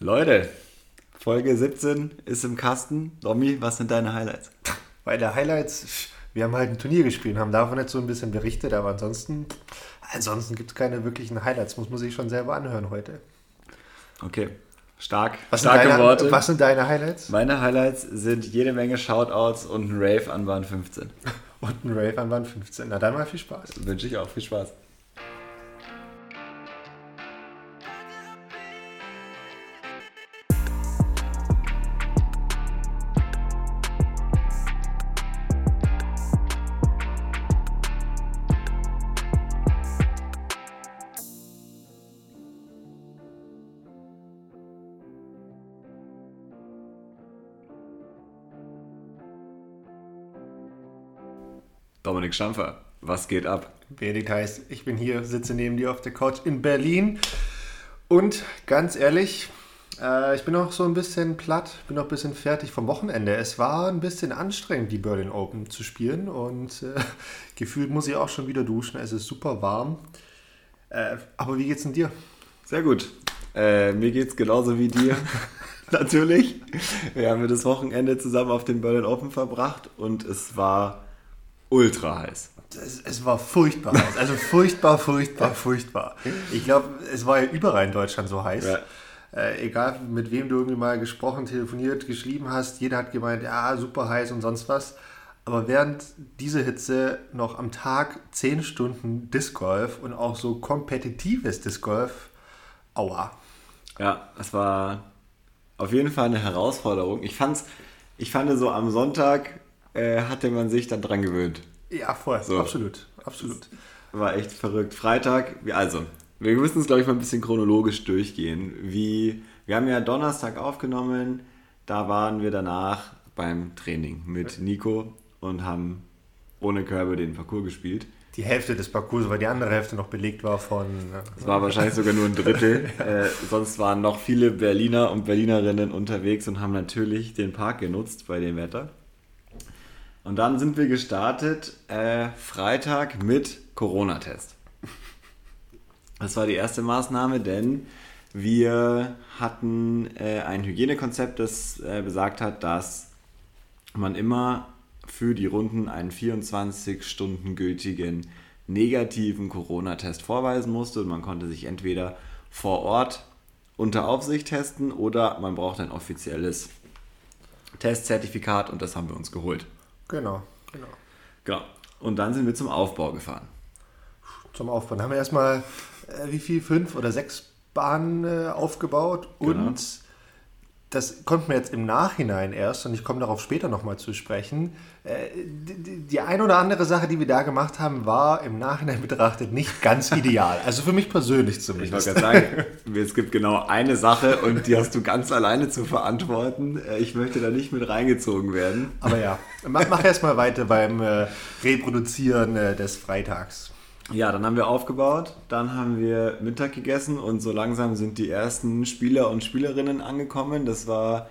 Leute, Folge 17 ist im Kasten. Domi, was sind deine Highlights? Bei der Highlights, wir haben halt ein Turnier gespielt, haben davon jetzt so ein bisschen berichtet, aber ansonsten, ansonsten gibt es keine wirklichen Highlights, muss man sich schon selber anhören heute. Okay, stark. Was Starke deine, Worte. Was sind deine Highlights? Meine Highlights sind jede Menge Shoutouts und ein Rave an Bahn 15. Und ein Rave an Wand 15. Na dann mal viel Spaß. Wünsche ich auch viel Spaß. Dominik Stampfer, was geht ab? Benedikt heißt, ich bin hier, sitze neben dir auf der Couch in Berlin. Und ganz ehrlich, äh, ich bin auch so ein bisschen platt, bin auch ein bisschen fertig vom Wochenende. Es war ein bisschen anstrengend, die Berlin Open zu spielen. Und äh, gefühlt muss ich auch schon wieder duschen. Es ist super warm. Äh, aber wie geht's denn dir? Sehr gut. Äh, mir geht's genauso wie dir. Natürlich. Wir haben das Wochenende zusammen auf den Berlin Open verbracht und es war ultra heiß. Es, es war furchtbar heiß. Also furchtbar, furchtbar, furchtbar. Ich glaube, es war ja überall in Deutschland so heiß. Ja. Äh, egal mit wem du irgendwie mal gesprochen, telefoniert, geschrieben hast, jeder hat gemeint, ja, super heiß und sonst was. Aber während diese Hitze noch am Tag 10 Stunden Disc Golf und auch so kompetitives Disc Golf, aua. Ja, es war auf jeden Fall eine Herausforderung. Ich fand's, ich fand so am Sonntag äh, hatte man sich dann dran gewöhnt. Ja, voll, So. absolut, absolut. War echt verrückt. Freitag, also, wir müssen es, glaube ich, mal ein bisschen chronologisch durchgehen. Wie, wir haben ja Donnerstag aufgenommen, da waren wir danach beim Training mit Nico und haben ohne Körbe den Parcours gespielt. Die Hälfte des Parcours, weil die andere Hälfte noch belegt war von. Es war wahrscheinlich sogar nur ein Drittel. äh, sonst waren noch viele Berliner und Berlinerinnen unterwegs und haben natürlich den Park genutzt bei dem Wetter. Und dann sind wir gestartet äh, Freitag mit Corona-Test. Das war die erste Maßnahme, denn wir hatten äh, ein Hygienekonzept, das äh, besagt hat, dass man immer für die Runden einen 24 Stunden gültigen negativen Corona-Test vorweisen musste und man konnte sich entweder vor Ort unter Aufsicht testen oder man braucht ein offizielles Testzertifikat und das haben wir uns geholt. Genau, genau. Genau. Und dann sind wir zum Aufbau gefahren. Zum Aufbauen. Haben wir erstmal, äh, wie viel, fünf oder sechs Bahnen äh, aufgebaut und Genau. Das konnten wir jetzt im Nachhinein erst, und ich komme darauf später nochmal zu sprechen, äh, die, ein oder andere Sache, die wir da gemacht haben, war im Nachhinein betrachtet nicht ganz ideal. Also für mich persönlich Ich zumindest. wollte gerade sagen, es gibt genau eine Sache und die hast du ganz alleine zu verantworten. Äh, Ich möchte da nicht mit reingezogen werden. Aber ja, mach, mach erstmal weiter beim äh, Reproduzieren des Freitags. Ja, dann haben wir aufgebaut, dann haben wir Mittag gegessen und so langsam sind die ersten Spieler und Spielerinnen angekommen. Das war,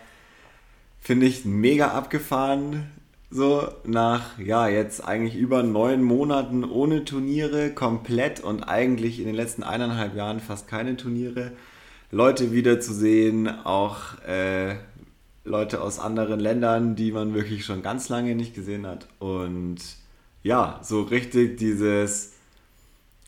finde ich, mega abgefahren. So nach, ja, jetzt eigentlich über neun Monaten ohne Turniere, komplett und eigentlich in den letzten eineinhalb Jahren fast keine Turniere. Leute wiederzusehen, auch äh, Leute aus anderen Ländern, die man wirklich schon ganz lange nicht gesehen hat. Und ja, so richtig dieses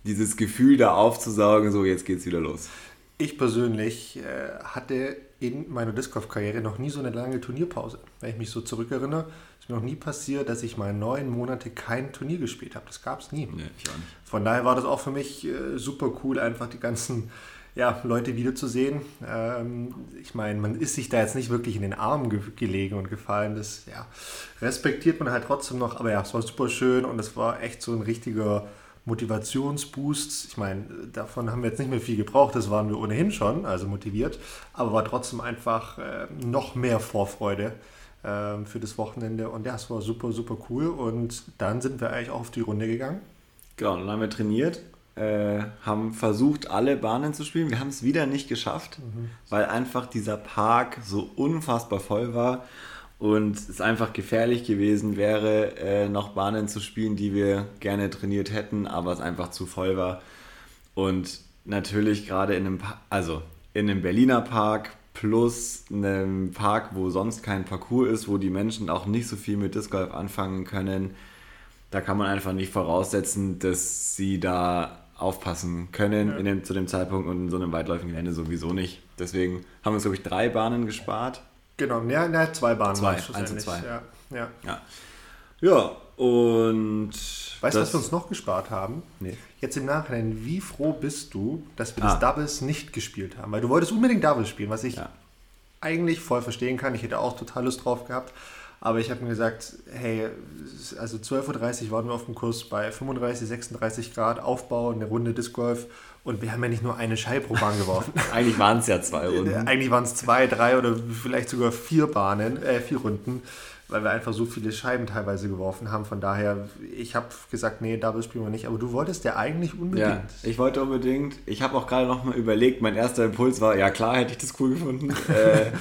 dieses Gefühl da aufzusaugen, so jetzt geht's wieder los. Ich persönlich äh, hatte in meiner Disc Golf Karriere noch nie so eine lange Turnierpause. Wenn ich mich so zurückerinnere, ist mir noch nie passiert, dass ich mal neun Monate kein Turnier gespielt habe. Das gab es nie. Nee. Von daher war das auch für mich äh, super cool, einfach die ganzen ja, Leute wiederzusehen. Ähm, ich meine, man ist sich da jetzt nicht wirklich in den Armen ge gelegen und gefallen. Das ja, respektiert man halt trotzdem noch. Aber ja, es war super schön und es war echt so ein richtiger Motivationsboost. Ich meine, davon haben wir jetzt nicht mehr viel gebraucht. Das waren wir ohnehin schon, also motiviert. Aber war trotzdem einfach äh, noch mehr Vorfreude ähm, für das Wochenende. Und ja, es war super, super cool. Und dann sind wir eigentlich auch auf die Runde gegangen. Genau, dann haben wir trainiert, äh, haben versucht, alle Bahnen zu spielen. Wir haben es wieder nicht geschafft, weil einfach dieser Park so unfassbar voll war und es einfach gefährlich gewesen wäre, äh, noch Bahnen zu spielen, die wir gerne trainiert hätten, aber es einfach zu voll war. Und natürlich gerade in einem, Pa- also in einem Berliner Park plus einem Park, wo sonst kein Parcours ist, wo die Menschen auch nicht so viel mit Disc Golf anfangen können, da kann man einfach nicht voraussetzen, dass sie da aufpassen können ja. dem, zu dem Zeitpunkt und in so einem weitläufigen Gelände sowieso nicht. Deswegen haben wir uns, glaube ich, drei Bahnen gespart. Genau, ja, ja zwei Bahnen. Zwei, eins und zwei. Ja, ja. ja. ja und... Weißt du, was wir uns noch gespart haben? Nee. Jetzt im Nachhinein, wie froh bist du, dass wir ah. das Doubles nicht gespielt haben? Weil du wolltest unbedingt Doubles spielen, was ich ja. eigentlich voll verstehen kann. Ich hätte auch total Lust drauf gehabt. Aber ich habe mir gesagt, hey, also 12.30 Uhr waren wir auf dem Kurs bei 35, 36 Grad, Aufbau, eine Runde Disc Golf und wir haben ja nicht nur eine Scheibe pro Bahn geworfen. Eigentlich waren es ja zwei Runden. Eigentlich waren es zwei, drei oder vielleicht sogar vier Bahnen, äh, vier Runden, weil wir einfach so viele Scheiben teilweise geworfen haben. Von daher, ich habe gesagt, nee, Double spielen wir nicht. Aber du wolltest ja eigentlich unbedingt. Ja, ich wollte unbedingt. Ich habe auch gerade noch mal überlegt, mein erster Impuls war, ja klar, hätte ich das cool gefunden. äh,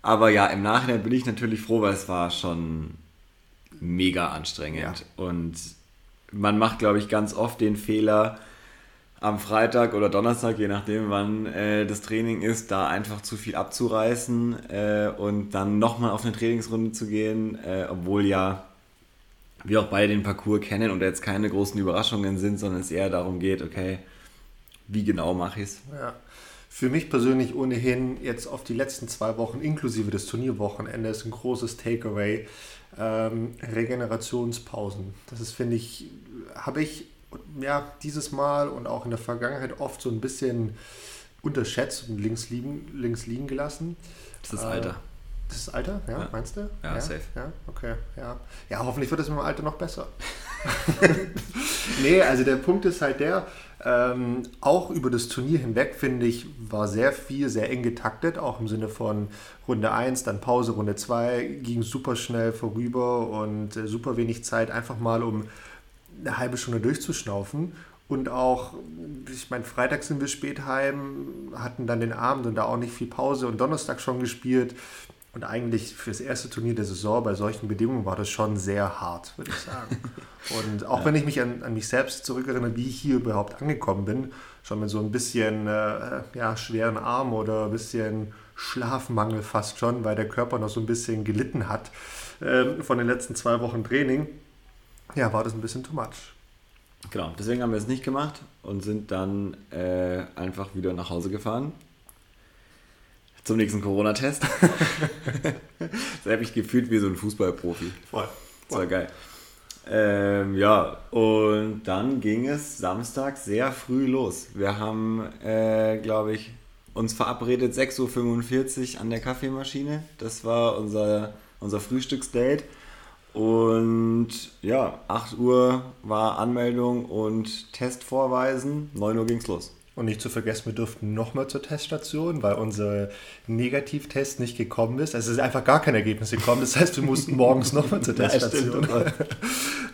aber ja, im Nachhinein bin ich natürlich froh, weil es war schon mega anstrengend. Ja. Und man macht, glaube ich, ganz oft den Fehler, am Freitag oder Donnerstag, je nachdem, wann äh, das Training ist, da einfach zu viel abzureißen äh, und dann nochmal auf eine Trainingsrunde zu gehen, äh, obwohl ja wir auch beide den Parcours kennen und jetzt keine großen Überraschungen sind, sondern es eher darum geht, okay, wie genau mache ich es? Ja für mich persönlich ohnehin jetzt auf die letzten zwei Wochen inklusive des Turnierwochenendes ein großes Takeaway. Ähm, Regenerationspausen. Das ist, finde ich, habe ich ja dieses Mal und auch in der Vergangenheit oft so ein bisschen unterschätzt und links liegen, links liegen gelassen. Das ist das Alter. Äh, das ist Alter, ja, ja. meinst du? Ja, ja, safe. Ja, okay, ja. Ja, hoffentlich wird es mit dem Alter noch besser. nee, also der Punkt ist halt der, ähm, auch über das Turnier hinweg, finde ich, war sehr viel, sehr eng getaktet, auch im Sinne von Runde 1, dann Pause, Runde 2, ging super schnell vorüber und äh, super wenig Zeit, einfach mal um eine halbe Stunde durchzuschnaufen. Und auch, ich meine, Freitag sind wir spät heim, hatten dann den Abend und da auch nicht viel Pause und Donnerstag schon gespielt. Und eigentlich für das erste Turnier der Saison bei solchen Bedingungen war das schon sehr hart, würde ich sagen. Und auch ja. wenn ich mich an, an, mich selbst zurückerinnere, wie ich hier überhaupt angekommen bin, schon mit so ein bisschen äh, ja, schweren Arm oder ein bisschen Schlafmangel fast schon, weil der Körper noch so ein bisschen gelitten hat äh, von den letzten zwei Wochen Training, ja, war das ein bisschen too much. Genau, deswegen haben wir es nicht gemacht und sind dann äh, einfach wieder nach Hause gefahren zum nächsten Corona-Test. das habe ich gefühlt wie so ein Fußballprofi. Voll. Das war geil. Ähm, ja, und dann ging es Samstag sehr früh los. Wir haben, äh, glaube ich, uns verabredet 6.45 Uhr an der Kaffeemaschine. Das war unser, unser Frühstücksdate. Und ja, 8 Uhr war Anmeldung und Test vorweisen. 9 Uhr ging es los. Und nicht zu vergessen, wir durften nochmal zur Teststation, weil unser Negativtest nicht gekommen ist. Also es ist einfach gar kein Ergebnis gekommen. Das heißt, wir mussten morgens nochmal zur Teststation.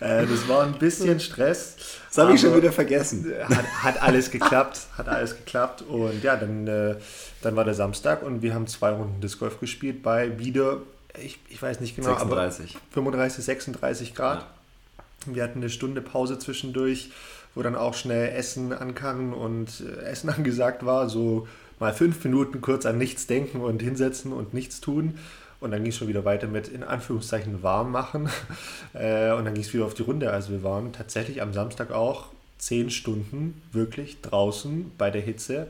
Äh, das war ein bisschen Stress. Das habe ich schon wieder vergessen. Hat, hat, alles geklappt. Hat alles geklappt. Und ja, dann, äh, dann war der Samstag und wir haben zwei Runden Disc Golf gespielt bei wieder, ich, ich weiß nicht genau, 36. aber 35, 36 Grad. Ja. Wir hatten eine Stunde Pause zwischendurch wo dann auch schnell Essen ankam und äh, Essen angesagt war, so mal fünf Minuten kurz an nichts denken und hinsetzen und nichts tun. Und dann ging es schon wieder weiter mit in Anführungszeichen warm machen. Äh, und dann ging es wieder auf die Runde. Also wir waren tatsächlich am Samstag auch zehn Stunden wirklich draußen bei der Hitze.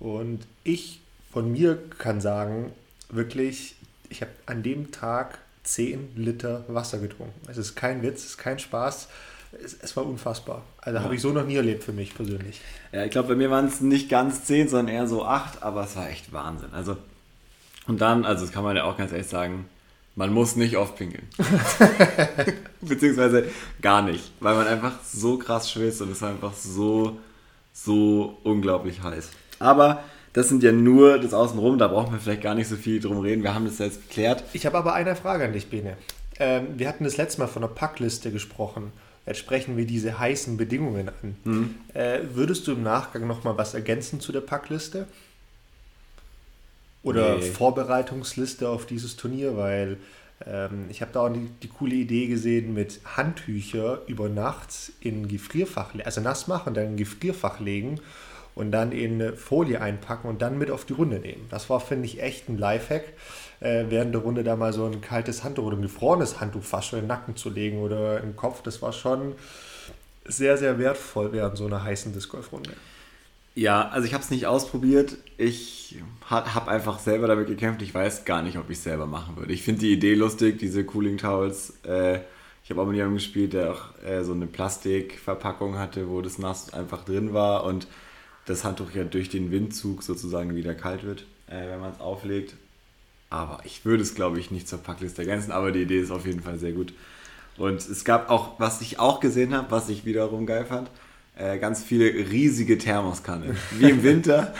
Und ich von mir kann sagen, wirklich, ich habe an dem Tag zehn Liter Wasser getrunken. Es ist kein Witz, es ist kein Spaß es, es war unfassbar. Also ja. habe ich so noch nie erlebt für mich persönlich. Ja, ich glaube, bei mir waren es nicht ganz zehn, sondern eher so acht, aber es war echt Wahnsinn. Also, und dann, also das kann man ja auch ganz ehrlich sagen, man muss nicht oft pinkeln. Beziehungsweise gar nicht, weil man einfach so krass schwitzt und es ist einfach so, so unglaublich heiß. Aber das sind ja nur das Außenrum, da brauchen wir vielleicht gar nicht so viel drum reden. Wir haben das jetzt geklärt. Ich habe aber eine Frage an dich, Bene. Ähm, wir hatten das letzte Mal von der Packliste gesprochen. Jetzt sprechen wir diese heißen Bedingungen an. Mhm. Äh, würdest du im Nachgang nochmal was ergänzen zu der Packliste? Oder nee. Vorbereitungsliste auf dieses Turnier? Weil ähm, ich habe da auch die, die, coole Idee gesehen mit Handtücher über Nacht in Gefrierfach, also nass machen, dann in Gefrierfach legen und dann in eine Folie einpacken und dann mit auf die Runde nehmen. Das war, finde ich, echt ein Lifehack, äh, während der Runde da mal so ein kaltes Handtuch oder ein gefrorenes Handtuch fast schon in den Nacken zu legen oder im Kopf. Das war schon sehr, sehr wertvoll während so einer heißen Disc Golf Runde. Ja, also ich habe es nicht ausprobiert. Ich habe einfach selber damit gekämpft. Ich weiß gar nicht, ob ich es selber machen würde. Ich finde die Idee lustig, diese Cooling Towels. Äh, ich habe auch mit jemandem gespielt, der auch äh, so eine Plastikverpackung hatte, wo das nass einfach drin war und das Handtuch ja durch den Windzug sozusagen wieder kalt wird, äh, wenn man es auflegt. Aber ich würde es, glaube ich, nicht zur Packliste ergänzen, aber die Idee ist auf jeden Fall sehr gut. Und es gab auch, was ich auch gesehen habe, was ich wiederum geil fand, äh, ganz viele riesige Thermoskannen. Wie im Winter.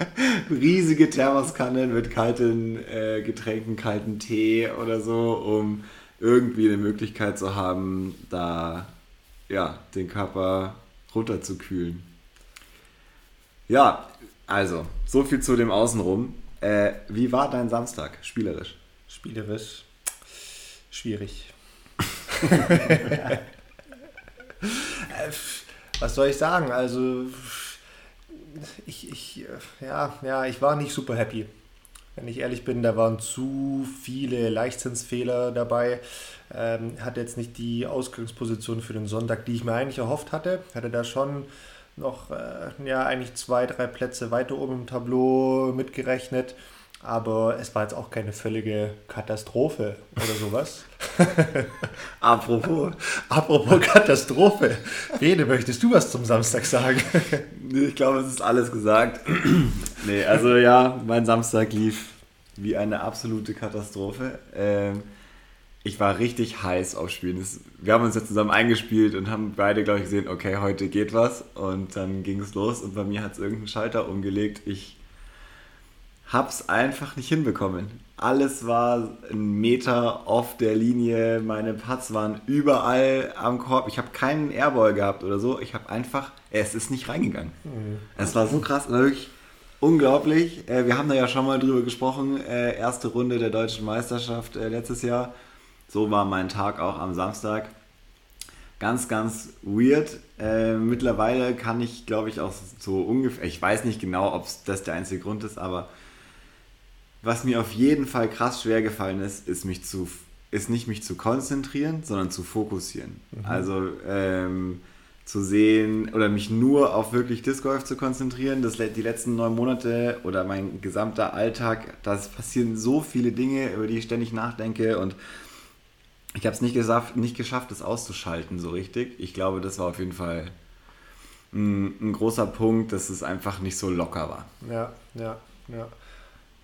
riesige Thermoskannen mit kalten äh, Getränken, kalten Tee oder so, um irgendwie eine Möglichkeit zu haben, da ja, den Körper runterzukühlen. Ja, also, so viel zu dem Außenrum. Äh, wie war dein Samstag, spielerisch? Spielerisch schwierig. Was soll ich sagen? Also, ich, ich, ja, ja, ich war nicht super happy. Wenn ich ehrlich bin, da waren zu viele Leichtzinsfehler dabei. Ähm, hatte jetzt nicht die Ausgangsposition für den Sonntag, die ich mir eigentlich erhofft hatte. Hatte da schon noch äh, ja, eigentlich zwei, drei Plätze weiter oben im Tableau mitgerechnet. Aber es war jetzt auch keine völlige Katastrophe oder sowas. Apropos. Apropos Katastrophe. Rede, möchtest du was zum Samstag sagen? ich glaube, es ist alles gesagt. nee, also ja, mein Samstag lief wie eine absolute Katastrophe. Ähm, ich war richtig heiß auf Spielen. wir haben uns jetzt zusammen eingespielt und haben beide, glaube ich, gesehen, okay, heute geht was. Und dann ging es los und bei mir hat es irgendeinen Schalter umgelegt. Ich hab's einfach nicht hinbekommen. Alles war ein Meter auf der Linie, meine Putts waren überall am Korb. Ich habe keinen Airball gehabt oder so. Ich habe einfach, es ist nicht reingegangen. Mhm. Es war so krass, wirklich unglaublich. Äh, wir haben da ja schon mal drüber gesprochen. Äh, erste Runde der deutschen Meisterschaft äh, letztes Jahr. So war mein Tag auch am Samstag. Ganz, ganz weird. mittlerweile kann ich, glaube ich, auch so ungefähr, ich weiß nicht genau, ob das der einzige Grund ist, aber was mir auf jeden Fall krass schwer gefallen ist, ist mich zu ist nicht mich zu konzentrieren, sondern zu fokussieren. Mhm. Also ähm, zu sehen oder mich nur auf wirklich Disc Golf zu konzentrieren. Das, die letzten neun Monate oder mein gesamter Alltag, da passieren so viele Dinge, über die ich ständig nachdenke und ich habe es nicht, nicht geschafft, das auszuschalten so richtig. Ich glaube, das war auf jeden Fall ein, ein großer Punkt, dass es einfach nicht so locker war. Ja, ja, ja.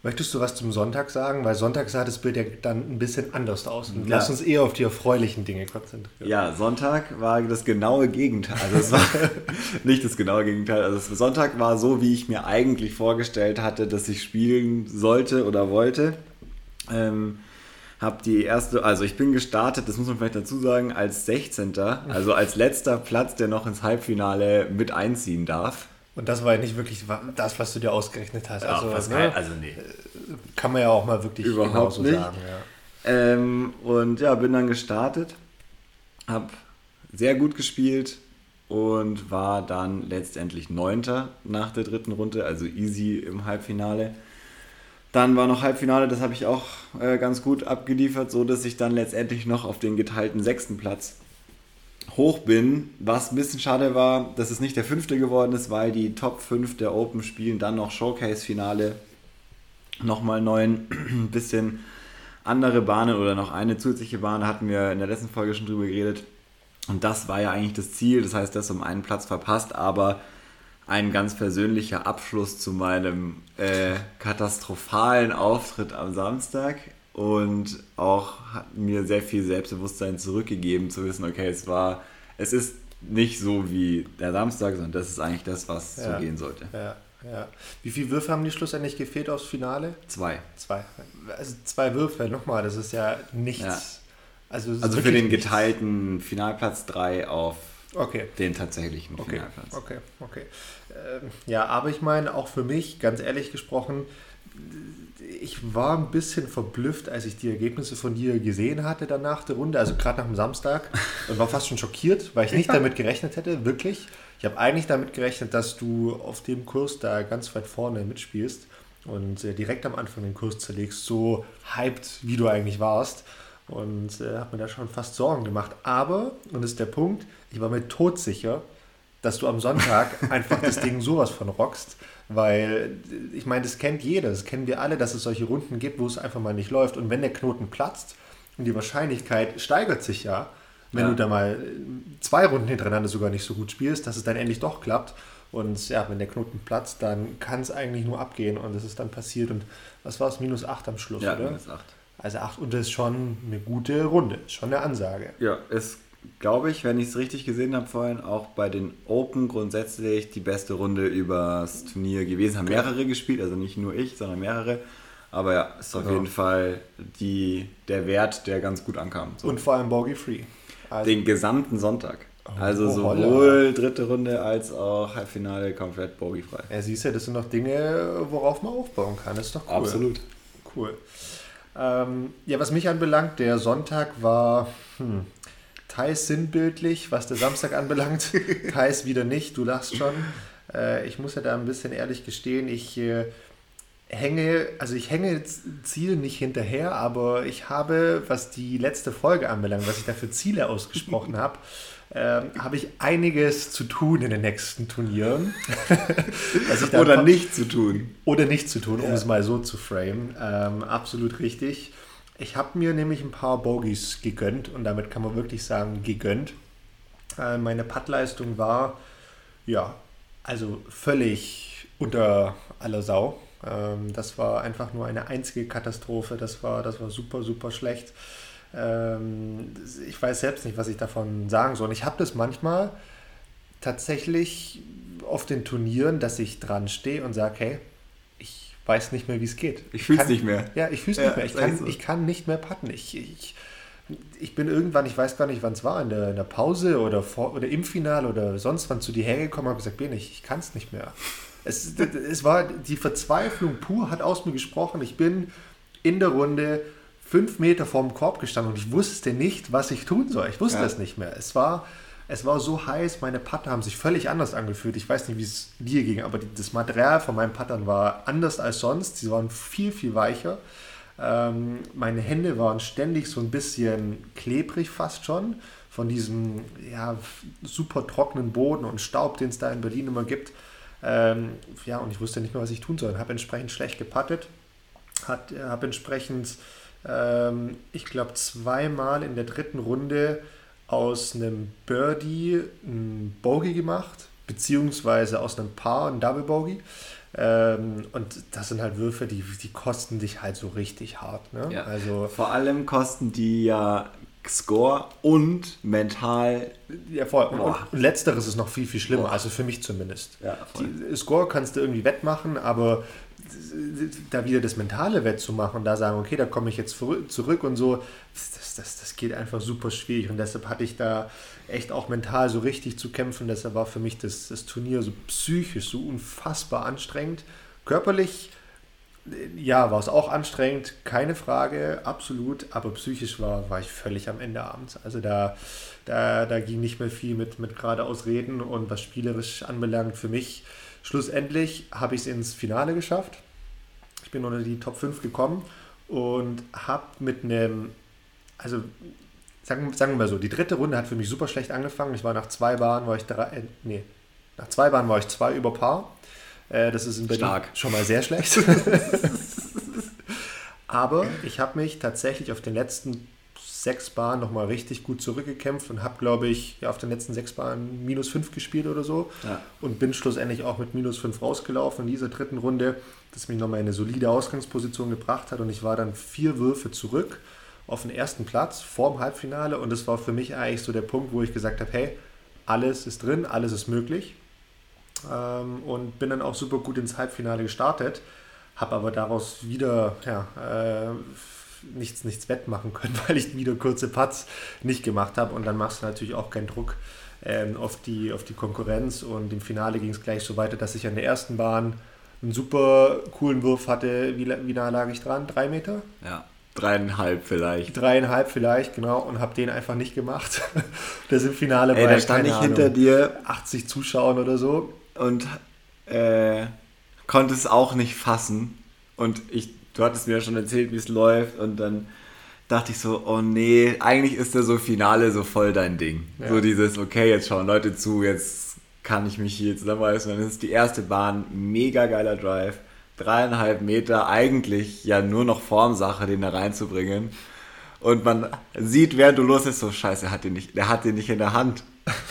Möchtest du was zum Sonntag sagen? Weil Sonntag sah das Bild ja dann ein bisschen anders aus. Und ja. Lass uns eher auf die erfreulichen Dinge konzentrieren. Ja, Sonntag war das genaue Gegenteil. Also es war nicht das genaue Gegenteil. Also Sonntag war so, wie ich mir eigentlich vorgestellt hatte, dass ich spielen sollte oder wollte. Ähm, habe die erste, also ich bin gestartet, das muss man vielleicht dazu sagen, als 16. Also als letzter Platz, der noch ins Halbfinale mit einziehen darf. Und das war ja nicht wirklich das, was du dir ausgerechnet hast. Ja, also, ne? also nee. Kann man ja auch mal wirklich Überhaupt nicht. sagen. Ja. Ähm, und ja, bin dann gestartet, habe sehr gut gespielt und war dann letztendlich Neunter nach der dritten Runde, also easy im Halbfinale. Dann war noch Halbfinale, das habe ich auch äh, ganz gut abgeliefert, so dass ich dann letztendlich noch auf den geteilten sechsten Platz hoch bin. Was ein bisschen schade war, dass es nicht der fünfte geworden ist, weil die Top 5 der Open spielen dann noch Showcase-Finale. Nochmal neun, bisschen andere Bahnen oder noch eine zusätzliche Bahn, hatten wir in der letzten Folge schon drüber geredet. Und das war ja eigentlich das Ziel, das heißt, das um einen Platz verpasst, aber ein ganz persönlicher Abschluss zu meinem äh, katastrophalen Auftritt am Samstag und auch hat mir sehr viel Selbstbewusstsein zurückgegeben, zu wissen, okay, es war, es ist nicht so wie der Samstag, sondern das ist eigentlich das, was ja. so gehen sollte. Ja, ja. Wie viele Würfe haben die schlussendlich gefehlt aufs Finale? Zwei. Zwei. Also zwei Würfe, nochmal, das ist ja nichts. Ja. Also, also für den geteilten Finalplatz drei auf okay. den tatsächlichen okay. Finalplatz. Okay, okay. Ähm, ja, aber ich meine, auch für mich, ganz ehrlich gesprochen, ich war ein bisschen verblüfft, als ich die Ergebnisse von dir gesehen hatte danach der Runde, also gerade nach dem Samstag und war fast schon schockiert, weil ich nicht damit gerechnet hätte, wirklich. Ich habe eigentlich damit gerechnet, dass du auf dem Kurs da ganz weit vorne mitspielst und äh, direkt am Anfang den Kurs zerlegst, so hyped, wie du eigentlich warst. Und äh, habe mir da schon fast Sorgen gemacht. Aber, und das ist der Punkt, ich war mir todsicher, dass du am Sonntag einfach das Ding sowas von rockst. Weil, ich meine, das kennt jeder, das kennen wir alle, dass es solche Runden gibt, wo es einfach mal nicht läuft. Und wenn der Knoten platzt, und die Wahrscheinlichkeit steigert sich ja, wenn ja. du da mal zwei Runden hintereinander sogar nicht so gut spielst, dass es dann endlich doch klappt. Und ja, wenn der Knoten platzt, dann kann es eigentlich nur abgehen und das ist dann passiert. Und was war es? Minus 8 am Schluss, ja, oder? Minus 8. Also 8 und das ist schon eine gute Runde, schon eine Ansage. Ja, ist, glaube ich, wenn ich es richtig gesehen habe vorhin, auch bei den Open grundsätzlich die beste Runde übers Turnier gewesen. Haben mehrere gespielt, also nicht nur ich, sondern mehrere. Aber ja, ist auf ja. jeden Fall die, der Wert, der ganz gut ankam. So. Und vor allem Bogey-Free. Also Den gesamten Sonntag. Oh, also oh, sowohl dritte Runde als auch Halbfinale komplett bogeyfrei. Ja, siehst du, das sind noch Dinge, worauf man aufbauen kann. Das ist doch cool. Absolut. Cool. Ähm, ja, was mich anbelangt, der Sonntag war hm, teils sinnbildlich, was der Samstag anbelangt, teils wieder nicht. Du lachst schon. Äh, ich muss ja da ein bisschen ehrlich gestehen, ich äh, hänge, also ich hänge Zielen nicht hinterher, aber ich habe, was die letzte Folge anbelangt, was ich da für Ziele ausgesprochen habe, ähm, habe ich einiges zu tun in den nächsten Turnieren. oder nicht zu tun. Oder nicht zu tun, um ja. es mal so zu framen. Ähm, absolut richtig. Ich habe mir nämlich ein paar Bogies gegönnt und damit kann man wirklich sagen, gegönnt. Äh, meine Puttleistung war, ja, also völlig unter aller Sau. Ähm, das war einfach nur eine einzige Katastrophe. Das war, das war super, super schlecht. Ähm, ich weiß selbst nicht, was ich davon sagen soll. Ich habe das manchmal tatsächlich auf den Turnieren, dass ich dran stehe und sage, hey, weiß nicht mehr, wie es geht. Ich fühle es nicht mehr. Ja, ich fühle es ja, nicht mehr. Ich kann, so. ich kann nicht mehr patten. Ich, ich, ich bin irgendwann, ich weiß gar nicht, wann es war, in der, in der Pause oder, vor, oder im Finale oder sonst wann zu dir hergekommen und habe gesagt, bin ich, ich kann es nicht mehr. Es, es war die Verzweiflung pur, hat aus mir gesprochen. Ich bin in der Runde fünf Meter vorm Korb gestanden und ich wusste nicht, was ich tun soll. Ich wusste ja. es nicht mehr. Es war, es war so heiß, meine Patte haben sich völlig anders angefühlt. Ich weiß nicht, wie es dir ging, aber das Material von meinen Pattern war anders als sonst. Sie waren viel, viel weicher. Ähm, meine Hände waren ständig so ein bisschen klebrig fast schon von diesem ja, super trockenen Boden und Staub, den es da in Berlin immer gibt. Ähm, ja, und ich wusste nicht mehr, was ich tun soll. Habe entsprechend schlecht gepattet, äh, habe entsprechend, ähm, ich glaube, zweimal in der dritten Runde aus einem Birdie ein Bogey gemacht, beziehungsweise aus einem Paar ein Double Bogey. Ähm, und das sind halt Würfe, die, die kosten dich halt so richtig hart. Ne? Ja. Also, Vor allem kosten die ja Score und mental. Ja, voll. Und, und, letzteres ist noch viel, viel schlimmer, Boah. also für mich zumindest. Ja, Die Score kannst du irgendwie wettmachen, aber da wieder das mentale wettzumachen, da sagen, okay, da komme ich jetzt zurück und so, das, das, das geht einfach super schwierig. Und deshalb hatte ich da echt auch mental so richtig zu kämpfen. Deshalb war für mich das, das Turnier so psychisch so unfassbar anstrengend. Körperlich ja, war es auch anstrengend, keine Frage, absolut, aber psychisch war, war ich völlig am Ende abends. Also da, da, da ging nicht mehr viel mit, mit geradeaus reden und was spielerisch anbelangt für mich. Schlussendlich habe ich es ins Finale geschafft. Ich bin unter die Top 5 gekommen und habe mit einem, also sagen, sagen wir mal so, die dritte Runde hat für mich super schlecht angefangen. Ich war nach zwei Bahnen, war ich drei, äh, nee, nach zwei Bahnen war ich zwei über Paar. Äh, das ist in Berlin Stark. schon mal sehr schlecht. Aber ich habe mich tatsächlich auf den letzten sechs Bahnen nochmal richtig gut zurückgekämpft und habe, glaube ich, ja, auf den letzten sechs Bahnen minus fünf gespielt oder so. Ja. Und bin schlussendlich auch mit minus fünf rausgelaufen in dieser dritten Runde, das mich nochmal in eine solide Ausgangsposition gebracht hat. Und ich war dann vier Würfe zurück auf den ersten Platz vorm Halbfinale. Und das war für mich eigentlich so der Punkt, wo ich gesagt habe, hey, alles ist drin, alles ist möglich ähm, und bin dann auch super gut ins Halbfinale gestartet, habe aber daraus wieder ja, äh, nichts, nichts wettmachen können, weil ich wieder kurze Putts nicht gemacht habe und dann machst du natürlich auch keinen Druck ähm, auf, die, auf die Konkurrenz und im Finale ging es gleich so weiter, dass ich an der ersten Bahn einen super coolen Wurf hatte. Wie, wie nah lag ich dran? Drei Meter? Ja, dreieinhalb vielleicht. Dreieinhalb vielleicht, genau. Und habe den einfach nicht gemacht. das im Finale Ey, da stand ich hinter dir. 80 Zuschauern oder so. Und äh, konnte es auch nicht fassen. Und ich, du hattest mir ja schon erzählt, wie es läuft. Und dann dachte ich so, oh nee, eigentlich ist der so Finale so voll dein Ding. Ja. So dieses, okay, jetzt schauen Leute zu, jetzt kann ich mich hier zusammenreißen. Dann ist die erste Bahn, mega geiler Drive. Dreieinhalb Meter, eigentlich ja nur noch Formsache, den da reinzubringen. Und man sieht, während du los ist, so scheiße, hat den nicht, der hat den nicht in der Hand.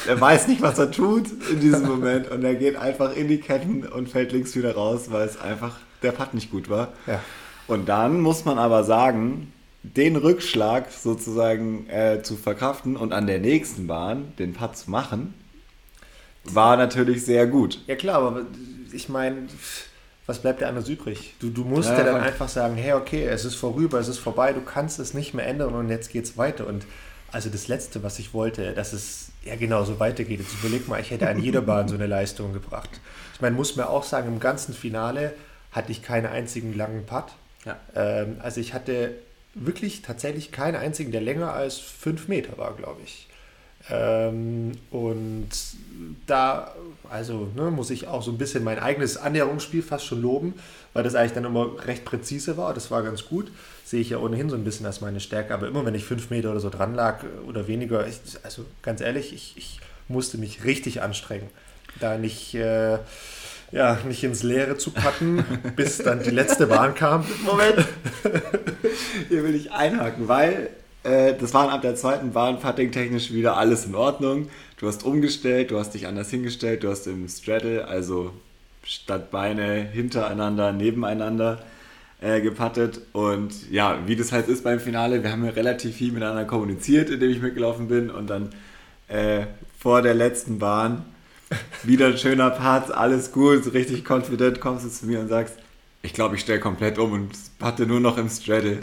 Er weiß nicht, was er tut in diesem Moment. Und er geht einfach in die Ketten und fällt links wieder raus, weil es einfach der Putt nicht gut war. Ja. Und dann muss man aber sagen, den Rückschlag sozusagen äh, zu verkraften und an der nächsten Bahn den Putt zu machen, war natürlich sehr gut. Ja klar, aber ich meine, was bleibt dir anders übrig? Du, du musst ja, ja dann einfach sagen, hey, okay, es ist vorüber, es ist vorbei, du kannst es nicht mehr ändern und jetzt geht es weiter. Und also das Letzte, was ich wollte, dass es ja genau so weitergeht. Jetzt überleg mal, ich hätte an jeder Bahn so eine Leistung gebracht. Ich meine, muss mir auch sagen, im ganzen Finale hatte ich keinen einzigen langen Putt. Ja. Ähm, also ich hatte wirklich tatsächlich keinen einzigen, der länger als fünf Meter war, glaube ich. Ähm, und da, also ne, muss ich auch so ein bisschen mein eigenes Annäherungsspiel fast schon loben, weil das eigentlich dann immer recht präzise war. Das war ganz gut. Sehe ich ja ohnehin so ein bisschen als meine Stärke. Aber immer wenn ich fünf Meter oder so dran lag oder weniger, ich, also ganz ehrlich, ich, ich musste mich richtig anstrengen, da nicht. Äh, ja, nicht ins Leere zu packen, bis dann die letzte Bahn kam. Moment. Hier will ich einhaken, weil äh, das war ab der zweiten Bahn putting-technisch wieder alles in Ordnung. Du hast umgestellt, du hast dich anders hingestellt, du hast im Straddle, also statt Beine hintereinander, nebeneinander äh, gepattet. Und ja, wie das halt ist beim Finale, wir haben ja relativ viel miteinander kommuniziert, indem ich mitgelaufen bin und dann äh, vor der letzten Bahn wieder ein schöner Part, alles gut, richtig confident kommst du zu mir und sagst, ich glaube, ich stelle komplett um und hatte nur noch im Straddle.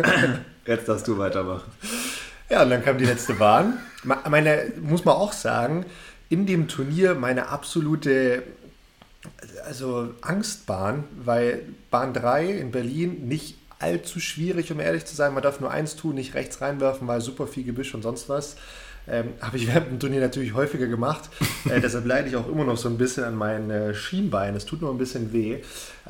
Jetzt darfst du weitermachen. Ja, und dann kam die letzte Bahn. Meine, muss man auch sagen, in dem Turnier meine absolute also Angstbahn, weil Bahn 3 in Berlin nicht allzu schwierig, um ehrlich zu sein. Man darf nur eins tun, nicht rechts reinwerfen, weil super viel Gebüsch und sonst was. Ähm, Habe ich während dem Turnier natürlich häufiger gemacht. Äh, deshalb leide ich auch immer noch so ein bisschen an meinen äh, Schienbeinen. Es tut nur ein bisschen weh.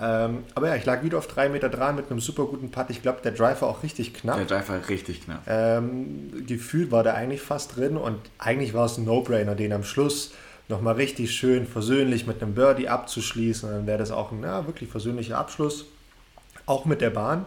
Ähm, aber ja, ich lag wieder auf drei Meter dran mit einem super guten Putt. Ich glaube, der Driver auch richtig knapp. Der Driver richtig knapp. Ähm, gefühlt war der eigentlich fast drin und eigentlich war es ein No-Brainer, den am Schluss nochmal richtig schön versöhnlich mit einem Birdie abzuschließen. Und dann wäre das auch ein ja, wirklich versöhnlicher Abschluss. Auch mit der Bahn.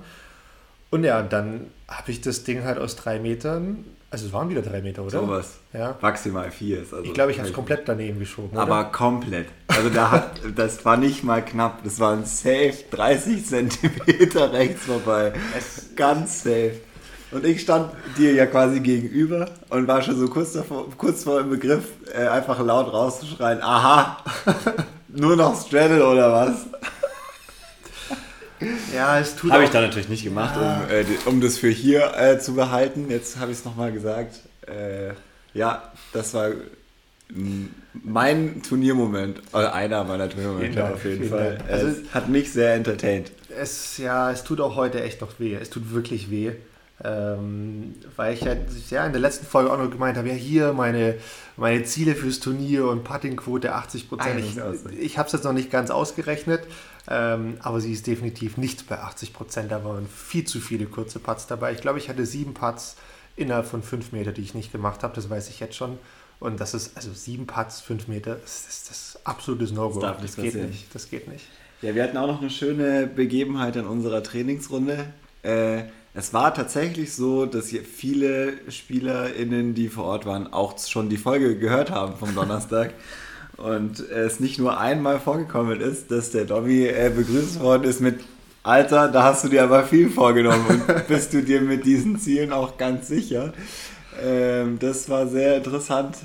Und ja, dann habe ich das Ding halt aus drei Metern also es waren wieder drei Meter, oder? Sowas. Ja. Maximal vier. Also ich glaube, ich habe es komplett daneben geschoben. Aber oder? komplett. Also da hat, das war nicht mal knapp. Das war ein Safe 30 Zentimeter rechts vorbei. Es Ganz safe. Und ich stand dir ja quasi gegenüber und war schon so kurz, davor, kurz vor dem Begriff, äh, einfach laut rauszuschreien, aha, nur noch Straddle oder was? Ja, es tut Habe ich da natürlich nicht gemacht, ja. um, äh, um das für hier äh, zu behalten. Jetzt habe ich es nochmal gesagt. Äh, ja, das war mein Turniermoment, oder einer meiner Turniermomente auf jeden Fall. Also, es hat mich sehr entertained. Es, ja, es tut auch heute echt noch weh. Es tut wirklich weh. Ähm, weil ich halt ja, in der letzten Folge auch noch gemeint habe, ja hier meine, meine Ziele fürs Turnier und Puttingquote 80 Prozent. Ich, ich habe es jetzt noch nicht ganz ausgerechnet, ähm, aber sie ist definitiv nicht bei 80 Prozent. Da waren viel zu viele kurze Putts dabei. Ich glaube, ich hatte sieben Putts innerhalb von fünf Meter, die ich nicht gemacht habe. Das weiß ich jetzt schon. Und das ist, also sieben Putts, fünf Meter, das ist das absolutes No-Go. Das, das geht nicht. Das geht nicht. Ja, wir hatten auch noch eine schöne Begebenheit in unserer Trainingsrunde. Äh, es war tatsächlich so, dass viele SpielerInnen, die vor Ort waren, auch schon die Folge gehört haben vom Donnerstag. Und es nicht nur einmal vorgekommen ist, dass der Dobby äh, begrüßt worden ist mit Alter, da hast du dir aber viel vorgenommen und bist du dir mit diesen Zielen auch ganz sicher. Ähm, das war sehr interessant.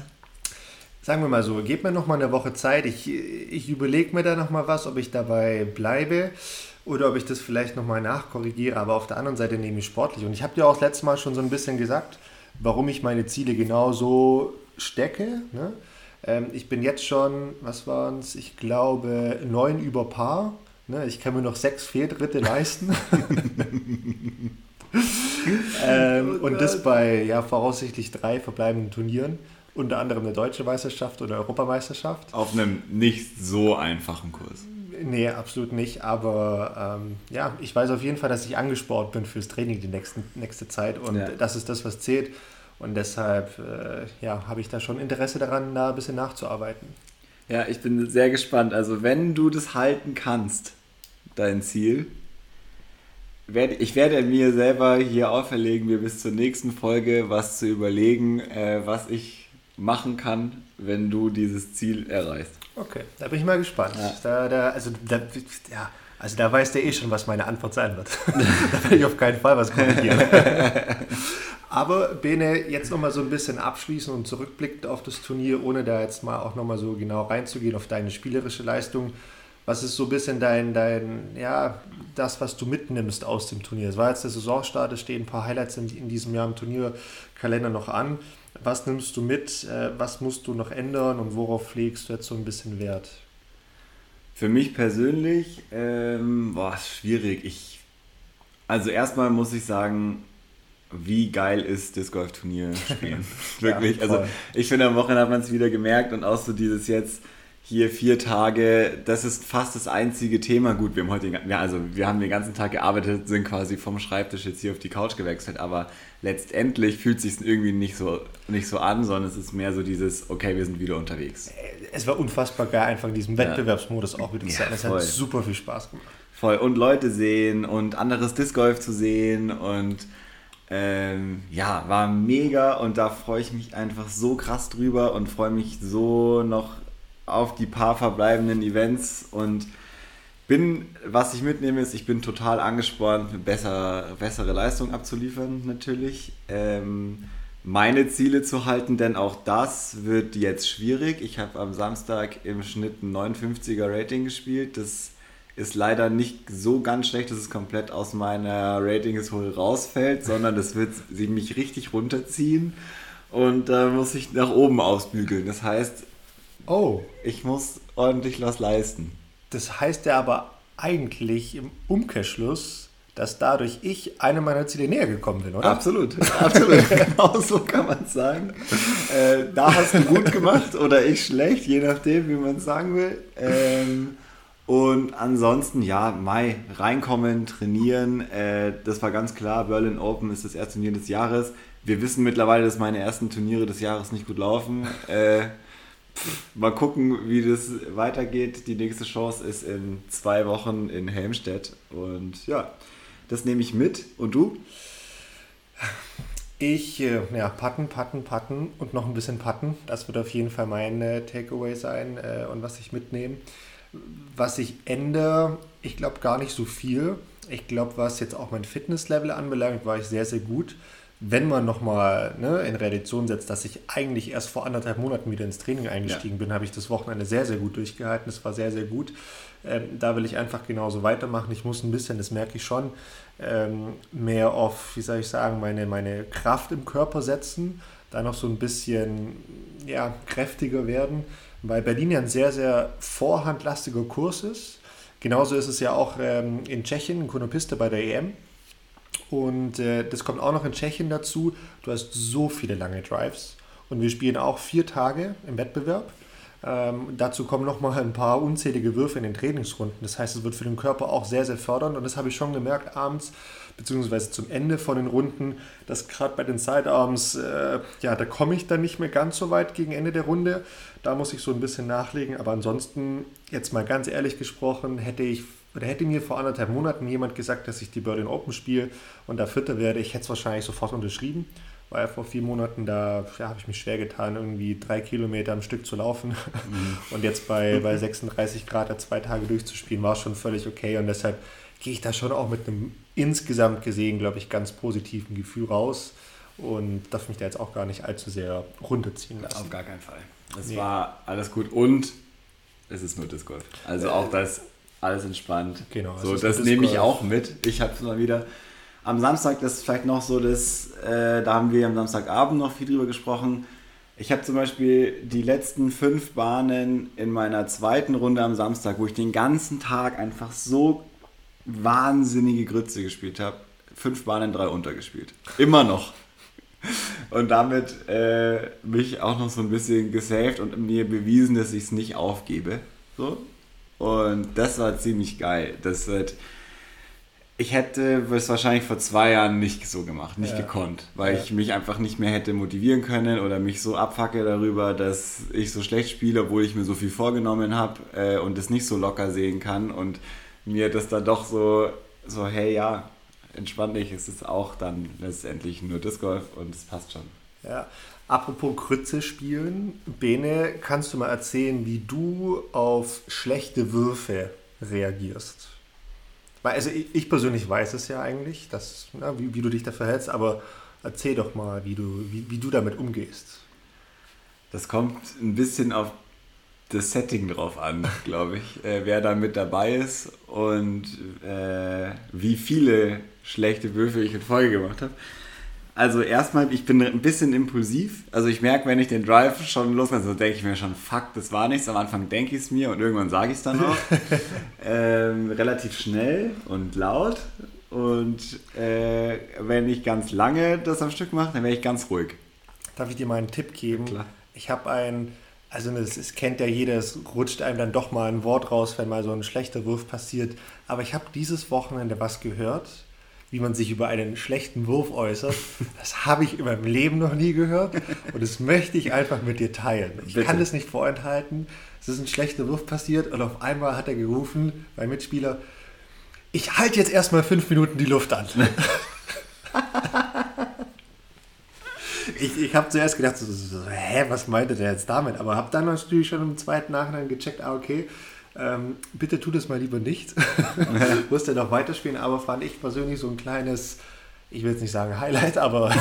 Sagen wir mal so, gebt mir noch mal eine Woche Zeit. Ich, ich überlege mir da noch mal was, ob ich dabei bleibe oder ob ich das vielleicht nochmal nachkorrigiere. Aber auf der anderen Seite nehme ich sportlich. Und ich habe dir auch letztes Mal schon so ein bisschen gesagt, warum ich meine Ziele genau so stecke. Ne? Ähm, ich bin jetzt schon, was waren es? Ich glaube, neun über Paar Ne, ich kann mir noch sechs Fehltritte leisten. ähm, oh und das bei ja, voraussichtlich drei verbleibenden Turnieren, unter anderem der Deutsche Meisterschaft oder Europameisterschaft. Auf einem nicht so einfachen Kurs. Nee, absolut nicht. Aber ähm, ja, ich weiß auf jeden Fall, dass ich angespornt bin fürs Training die nächsten, nächste Zeit. Und ja. das ist das, was zählt. Und deshalb äh, ja, habe ich da schon Interesse daran, da ein bisschen nachzuarbeiten. Ja, ich bin sehr gespannt. Also wenn du das halten kannst, dein Ziel, werde, ich werde mir selber hier auferlegen, mir bis zur nächsten Folge was zu überlegen, äh, was ich machen kann, wenn du dieses Ziel erreichst. Okay, da bin ich mal gespannt. Ja. Da, da, also, da, ja, also da weiß der eh schon, was meine Antwort sein wird. da werde ich auf keinen Fall was korrigieren. Aber Bene, jetzt nochmal so ein bisschen abschließen und zurückblickend auf das Turnier, ohne da jetzt mal auch nochmal so genau reinzugehen auf deine spielerische Leistung. Was ist so ein bisschen dein, dein, ja, das, was du mitnimmst aus dem Turnier? Es war jetzt der Saisonstart, es stehen ein paar Highlights in, in diesem Jahr im Turnierkalender noch an. Was nimmst du mit? Äh, was musst du noch ändern und worauf pflegst du jetzt so ein bisschen Wert? Für mich persönlich, ähm, boah, schwierig. Ich, also erstmal muss ich sagen, wie geil ist das Golfturnier spielen. Wirklich. ja, also ich finde, am Wochenende hat man es wieder gemerkt und auch so dieses jetzt hier vier Tage, das ist fast das einzige Thema. Gut, wir haben heute, ja, also wir haben den ganzen Tag gearbeitet, sind quasi vom Schreibtisch jetzt hier auf die Couch gewechselt, aber letztendlich fühlt es sich irgendwie nicht so, nicht so an, sondern es ist mehr so dieses, okay, wir sind wieder unterwegs. Es war unfassbar geil, einfach in diesem Wettbewerbsmodus auch wieder zu sein. Es hat super viel Spaß gemacht. Voll. Und Leute sehen und anderes Disc Golf zu sehen und ähm, ja, war mega und da freue ich mich einfach so krass drüber und freue mich so noch auf die paar verbleibenden Events und bin, was ich mitnehme, ist, ich bin total angespornt, besser, bessere Leistung abzuliefern natürlich. Ähm, meine Ziele zu halten, denn auch das wird jetzt schwierig. Ich habe am Samstag im Schnitt ein 59er Rating gespielt. Das ist leider nicht so ganz schlecht, dass es komplett aus meiner Rating-Historie rausfällt, sondern das wird sie mich richtig runterziehen und da äh, muss ich nach oben ausbügeln. Das heißt, oh. ich muss ordentlich was leisten. Das heißt ja aber eigentlich im Umkehrschluss, dass dadurch ich einem meiner Ziele näher gekommen bin, oder? Absolut, absolut. genau so kann man es sagen. Äh, da hast du gut gemacht oder ich schlecht, je nachdem, wie man es sagen will. Ähm, und ansonsten, ja, Mai, reinkommen, trainieren. Äh, das war ganz klar. Berlin Open ist das erste Turnier des Jahres. Wir wissen mittlerweile, dass meine ersten Turniere des Jahres nicht gut laufen. Äh, mal gucken, wie das weitergeht. Die nächste Chance ist in zwei Wochen in Helmstedt. Und ja, das nehme ich mit. Und du? Ich, äh, ja, patten, patten, patten und noch ein bisschen patten. Das wird auf jeden Fall mein Takeaway sein äh, und was ich mitnehme. Was ich ändere, ich glaube gar nicht so viel. Ich glaube, was jetzt auch mein Fitnesslevel anbelangt, war ich sehr, sehr gut. Wenn man nochmal ne, in Relation setzt, dass ich eigentlich erst vor anderthalb Monaten wieder ins Training eingestiegen ja. bin, habe ich das Wochenende sehr, sehr gut durchgehalten. Es war sehr, sehr gut. Ähm, da will ich einfach genauso weitermachen. Ich muss ein bisschen, das merke ich schon, ähm, mehr auf, wie soll ich sagen, meine, meine Kraft im Körper setzen. Da noch so ein bisschen ja, kräftiger werden weil Berlin ja ein sehr, sehr vorhandlastiger Kurs ist. Genauso ist es ja auch ähm, in Tschechien, in Konopiste bei der EM. Und äh, das kommt auch noch in Tschechien dazu. Du hast so viele lange Drives. Und wir spielen auch vier Tage im Wettbewerb. Ähm, dazu kommen nochmal ein paar unzählige Würfe in den Trainingsrunden. Das heißt, es wird für den Körper auch sehr, sehr fördernd. Und das habe ich schon gemerkt abends, beziehungsweise zum Ende von den Runden, dass gerade bei den Sidearms, äh, ja, da komme ich dann nicht mehr ganz so weit gegen Ende der Runde. Da muss ich so ein bisschen nachlegen. Aber ansonsten, jetzt mal ganz ehrlich gesprochen, hätte ich oder hätte mir vor anderthalb Monaten jemand gesagt, dass ich die Berlin Open spiele und da Vierter werde, ich hätte es wahrscheinlich sofort unterschrieben. Weil vor vier Monaten, da ja, habe ich mich schwer getan, irgendwie drei Kilometer am Stück zu laufen. Mhm. Und jetzt bei, bei 36 Grad da zwei Tage durchzuspielen, war schon völlig okay. Und deshalb gehe ich da schon auch mit einem insgesamt gesehen, glaube ich, ganz positiven Gefühl raus und darf mich da jetzt auch gar nicht allzu sehr runterziehen lassen. Auf gar keinen Fall. Das nee. war alles gut und es ist nur Disc Golf. Also auch das alles entspannt. Genau. So, das nehme ich auch mit. Ich habe es mal wieder am Samstag, das ist vielleicht noch so, das, äh, da haben wir am Samstagabend noch viel drüber gesprochen. Ich habe zum Beispiel die letzten fünf Bahnen in meiner zweiten Runde am Samstag, wo ich den ganzen Tag einfach so wahnsinnige Grütze gespielt habe, fünf Bahnen, drei untergespielt. Immer noch. Und damit äh, mich auch noch so ein bisschen gesaved und mir bewiesen, dass ich es nicht aufgebe. So. Und das war ziemlich geil. Das wird ich hätte es wahrscheinlich vor zwei Jahren nicht so gemacht, nicht ja. gekonnt, weil ja. ich mich einfach nicht mehr hätte motivieren können oder mich so abfacke darüber, dass ich so schlecht spiele, obwohl ich mir so viel vorgenommen habe äh, und es nicht so locker sehen kann und mir das dann doch so, so hey ja, entspann dich, es ist auch dann letztendlich nur Disc Golf und es passt schon. Ja, apropos Krütze spielen, Bene, kannst du mal erzählen, wie du auf schlechte Würfe reagierst? Weil, also ich, ich, persönlich weiß es ja eigentlich, dass, na, wie, wie, du dich da verhältst, aber erzähl doch mal, wie du, wie, wie du damit umgehst. Das kommt ein bisschen auf das Setting drauf an, glaube ich, äh, wer da mit dabei ist und äh, wie viele schlechte Würfe ich in Folge gemacht habe. Also erstmal, ich bin ein bisschen impulsiv. Also ich merke, wenn ich den Drive schon loslasse, also denke ich mir schon, fuck, das war nichts. Am Anfang denke ich es mir und irgendwann sage ich es dann auch. ähm, relativ schnell und laut. Und äh, wenn ich ganz lange das am Stück mache, dann wäre ich ganz ruhig. Darf ich dir mal einen Tipp geben? Klar. Ich habe ein, also das, das kennt ja jeder, es rutscht einem dann doch mal ein Wort raus, wenn mal so ein schlechter Wurf passiert. Aber ich habe dieses Wochenende was gehört wie man sich über einen schlechten Wurf äußert. Das habe ich in meinem Leben noch nie gehört und das möchte ich einfach mit dir teilen. Ich Bitte. kann das nicht vorenthalten. Es ist ein schlechter Wurf passiert und auf einmal hat er gerufen, mein Mitspieler, ich halte jetzt erstmal fünf Minuten die Luft an. ich ich habe zuerst gedacht, so, so, hä, was meinte der jetzt damit? Aber habe dann natürlich schon im zweiten Nachhinein gecheckt, ah, okay, ähm, bitte tu das mal lieber nicht. Musste noch weiterspielen, aber fand ich persönlich so ein kleines, ich will jetzt nicht sagen Highlight, aber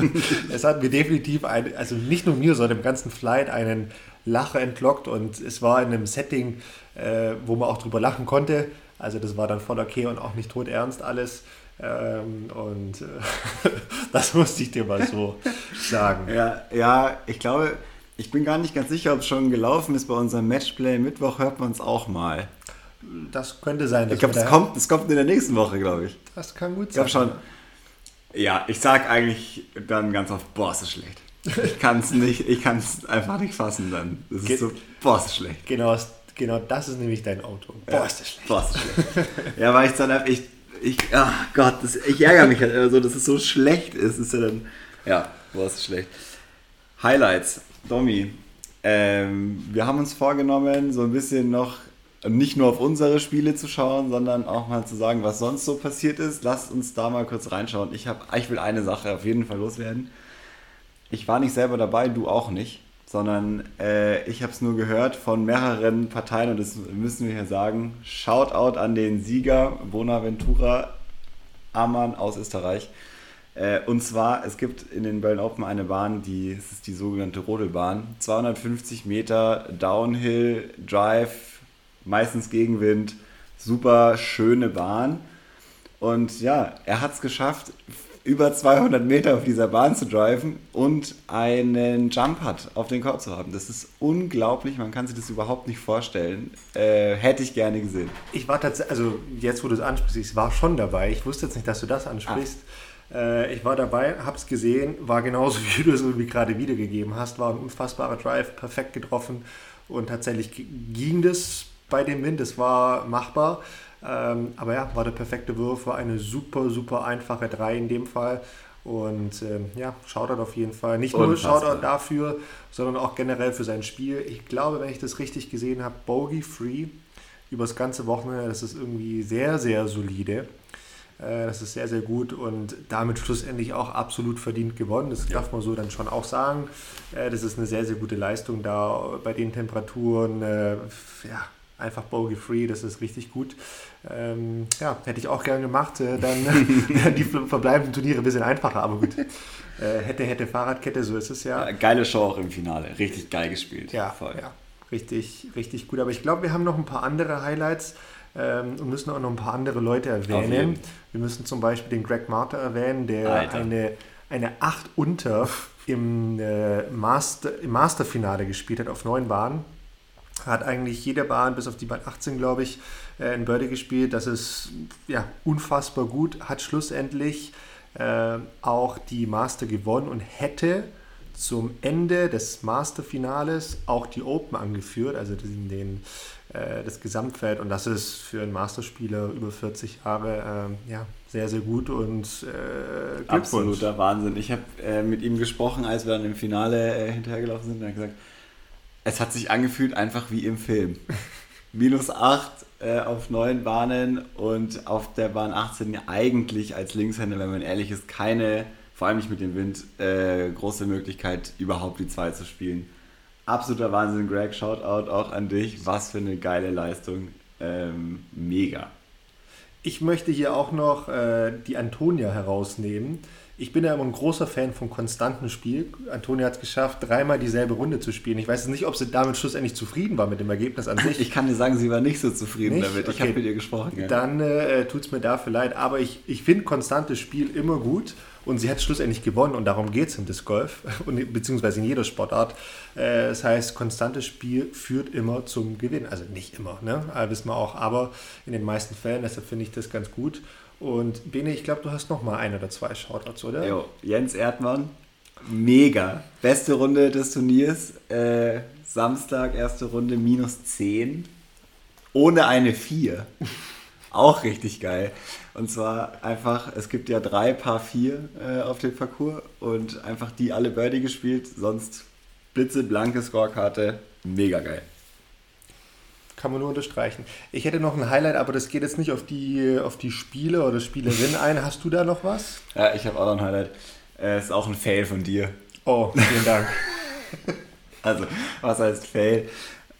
es hat mir definitiv, ein, also nicht nur mir, sondern im ganzen Flight einen Lacher entlockt und es war in einem Setting, äh, wo man auch drüber lachen konnte. Also das war dann voll okay und auch nicht todernst alles. Ähm, und äh, das musste ich dir mal so sagen. Ja, ja, ich glaube, ich bin gar nicht ganz sicher, ob es schon gelaufen ist. Bei unserem Matchplay Mittwoch hört man es auch mal. Das könnte sein. Ich glaube, es kommt, es kommt in der nächsten Woche, glaube ich. Das kann gut sein. Ich schon. Ja, ich sage eigentlich dann ganz oft, boah, ist das schlecht. Ich kann es nicht, ich kann es einfach nicht fassen dann. Das ist so, boah, ist das schlecht. Genau, genau das ist nämlich dein Auto. Boah, ja, ist das schlecht. Boah, ist das schlecht. ja, weil ich dann einfach, ich, ich, ach Gott, das, ich ärgere mich halt immer so, dass es so schlecht ist. ist ja dann, ja, ist das schlecht. Highlights. Domi, ähm, wir haben uns vorgenommen, so ein bisschen noch nicht nur auf unsere Spiele zu schauen, sondern auch mal zu sagen, was sonst so passiert ist. Lasst uns da mal kurz reinschauen. Ich, hab, ich will eine Sache auf jeden Fall loswerden. Ich war nicht selber dabei, du auch nicht, sondern äh, ich habe es nur gehört von mehreren Parteien und das müssen wir hier sagen. Shoutout an den Sieger Bonaventura Amann aus Österreich. Äh, und zwar, es gibt in den Berlin Open eine Bahn, die, das ist die sogenannte Rodelbahn. 250 Meter Downhill, Drive, meistens Gegenwind, super schöne Bahn. Und ja, er hat es geschafft, über 200 Meter auf dieser Bahn zu driven und einen Jump hat auf den Korb zu haben. Das ist unglaublich, man kann sich das überhaupt nicht vorstellen. Äh, hätte ich gerne gesehen. Ich war tatsächlich, also jetzt wo du es ansprichst, ich war schon dabei. Ich wusste jetzt nicht, dass du das ansprichst. Ah. Äh, ich war dabei, habe es gesehen, war genauso wie du es irgendwie gerade wiedergegeben hast, war ein unfassbarer Drive, perfekt getroffen und tatsächlich ging das bei dem Wind, es war machbar. Ähm, aber ja, war der perfekte Wurf, war eine super, super einfache 3 in dem Fall. Und ähm, ja, Shoutout auf jeden Fall. Nicht nur Unfassbar. Shoutout dafür, sondern auch generell für sein Spiel. Ich glaube, wenn ich das richtig gesehen habe, Bogey Free über das ganze Wochenende, das ist irgendwie sehr, sehr solide. Äh, das ist sehr, sehr gut und damit schlussendlich auch absolut verdient gewonnen. Das ja. darf man so dann schon auch sagen. Äh, das ist eine sehr, sehr gute Leistung da bei den Temperaturen. Äh, ja, einfach bogey-free, das ist richtig gut. Ähm, ja, hätte ich auch gerne gemacht. dann die verbleibenden Turniere ein bisschen einfacher, aber gut. hätte, hätte Fahrradkette, so ist es ja. ja. Geile Show auch im Finale, richtig geil gespielt. Ja, voll. Ja, richtig, richtig gut. Aber ich glaube, wir haben noch ein paar andere Highlights ähm, und müssen auch noch ein paar andere Leute erwähnen. Wir müssen zum Beispiel den Greg Marter erwähnen, der eine, eine 8 unter im, äh, Master, im Masterfinale gespielt hat auf neun Bahnen. Hat eigentlich jede Bahn, bis auf die Bahn 18, glaube ich, äh, in Birdie gespielt. Das ist ja unfassbar gut. Hat schlussendlich äh, auch die Master gewonnen und hätte zum Ende des Masterfinales auch die Open angeführt, also den, den äh, das Gesamtfeld. Und das ist für einen Masterspieler über 40 Jahre äh, ja, sehr, sehr gut und äh, Absoluter Wahnsinn. Ich habe äh, mit ihm gesprochen, als wir dann im Finale äh, hinterhergelaufen sind. Und er hat gesagt, es hat sich angefühlt einfach wie im Film. Minus 8 äh, auf neun Bahnen und auf der Bahn 18 eigentlich als Linkshänder, wenn man ehrlich ist, keine, vor allem nicht mit dem Wind, große Möglichkeit, überhaupt die 2 zu spielen absoluter Wahnsinn, Greg. Shoutout auch an dich. Was für eine geile Leistung. Ähm, mega. Ich möchte hier auch noch äh, die Antonia herausnehmen. Ich bin ja immer ein großer Fan vom konstanten Spiel. Antonia hat es geschafft, dreimal dieselbe Runde zu spielen. Ich weiß nicht, ob sie damit schlussendlich zufrieden war mit dem Ergebnis an sich. Ich kann dir sagen, sie war nicht so zufrieden nicht? damit. Ich okay. habe mit ihr gesprochen. Ja. Dann äh, tut es mir dafür leid. Aber ich, ich finde konstantes Spiel immer gut. Und sie hat schlussendlich gewonnen und darum geht es im Disc Golf, beziehungsweise in jeder Sportart. Äh, das heißt, konstantes Spiel führt immer zum Gewinn. Also nicht immer, ne? Wissen wir auch, aber in den meisten Fällen, deshalb finde ich das ganz gut. Und Bene, ich glaube, du hast noch mal ein oder zwei Shoutouts, oder? Jo, Jens Erdmann, mega. Beste Runde des Turniers. Äh, Samstag, erste Runde, minus 10. Ohne eine 4. Auch richtig geil. Und zwar einfach, es gibt ja drei Paar 4 äh, auf dem Parcours und einfach die alle Birdie gespielt, sonst blitzeblanke Scorekarte, mega geil. Kann man nur unterstreichen. Ich hätte noch ein Highlight, aber das geht jetzt nicht auf die, auf die Spiele oder Spielerin ein. Hast du da noch was? Ja, ich habe auch noch ein Highlight. Äh, ist auch ein Fail von dir. Oh, vielen Dank. also, was heißt Fail?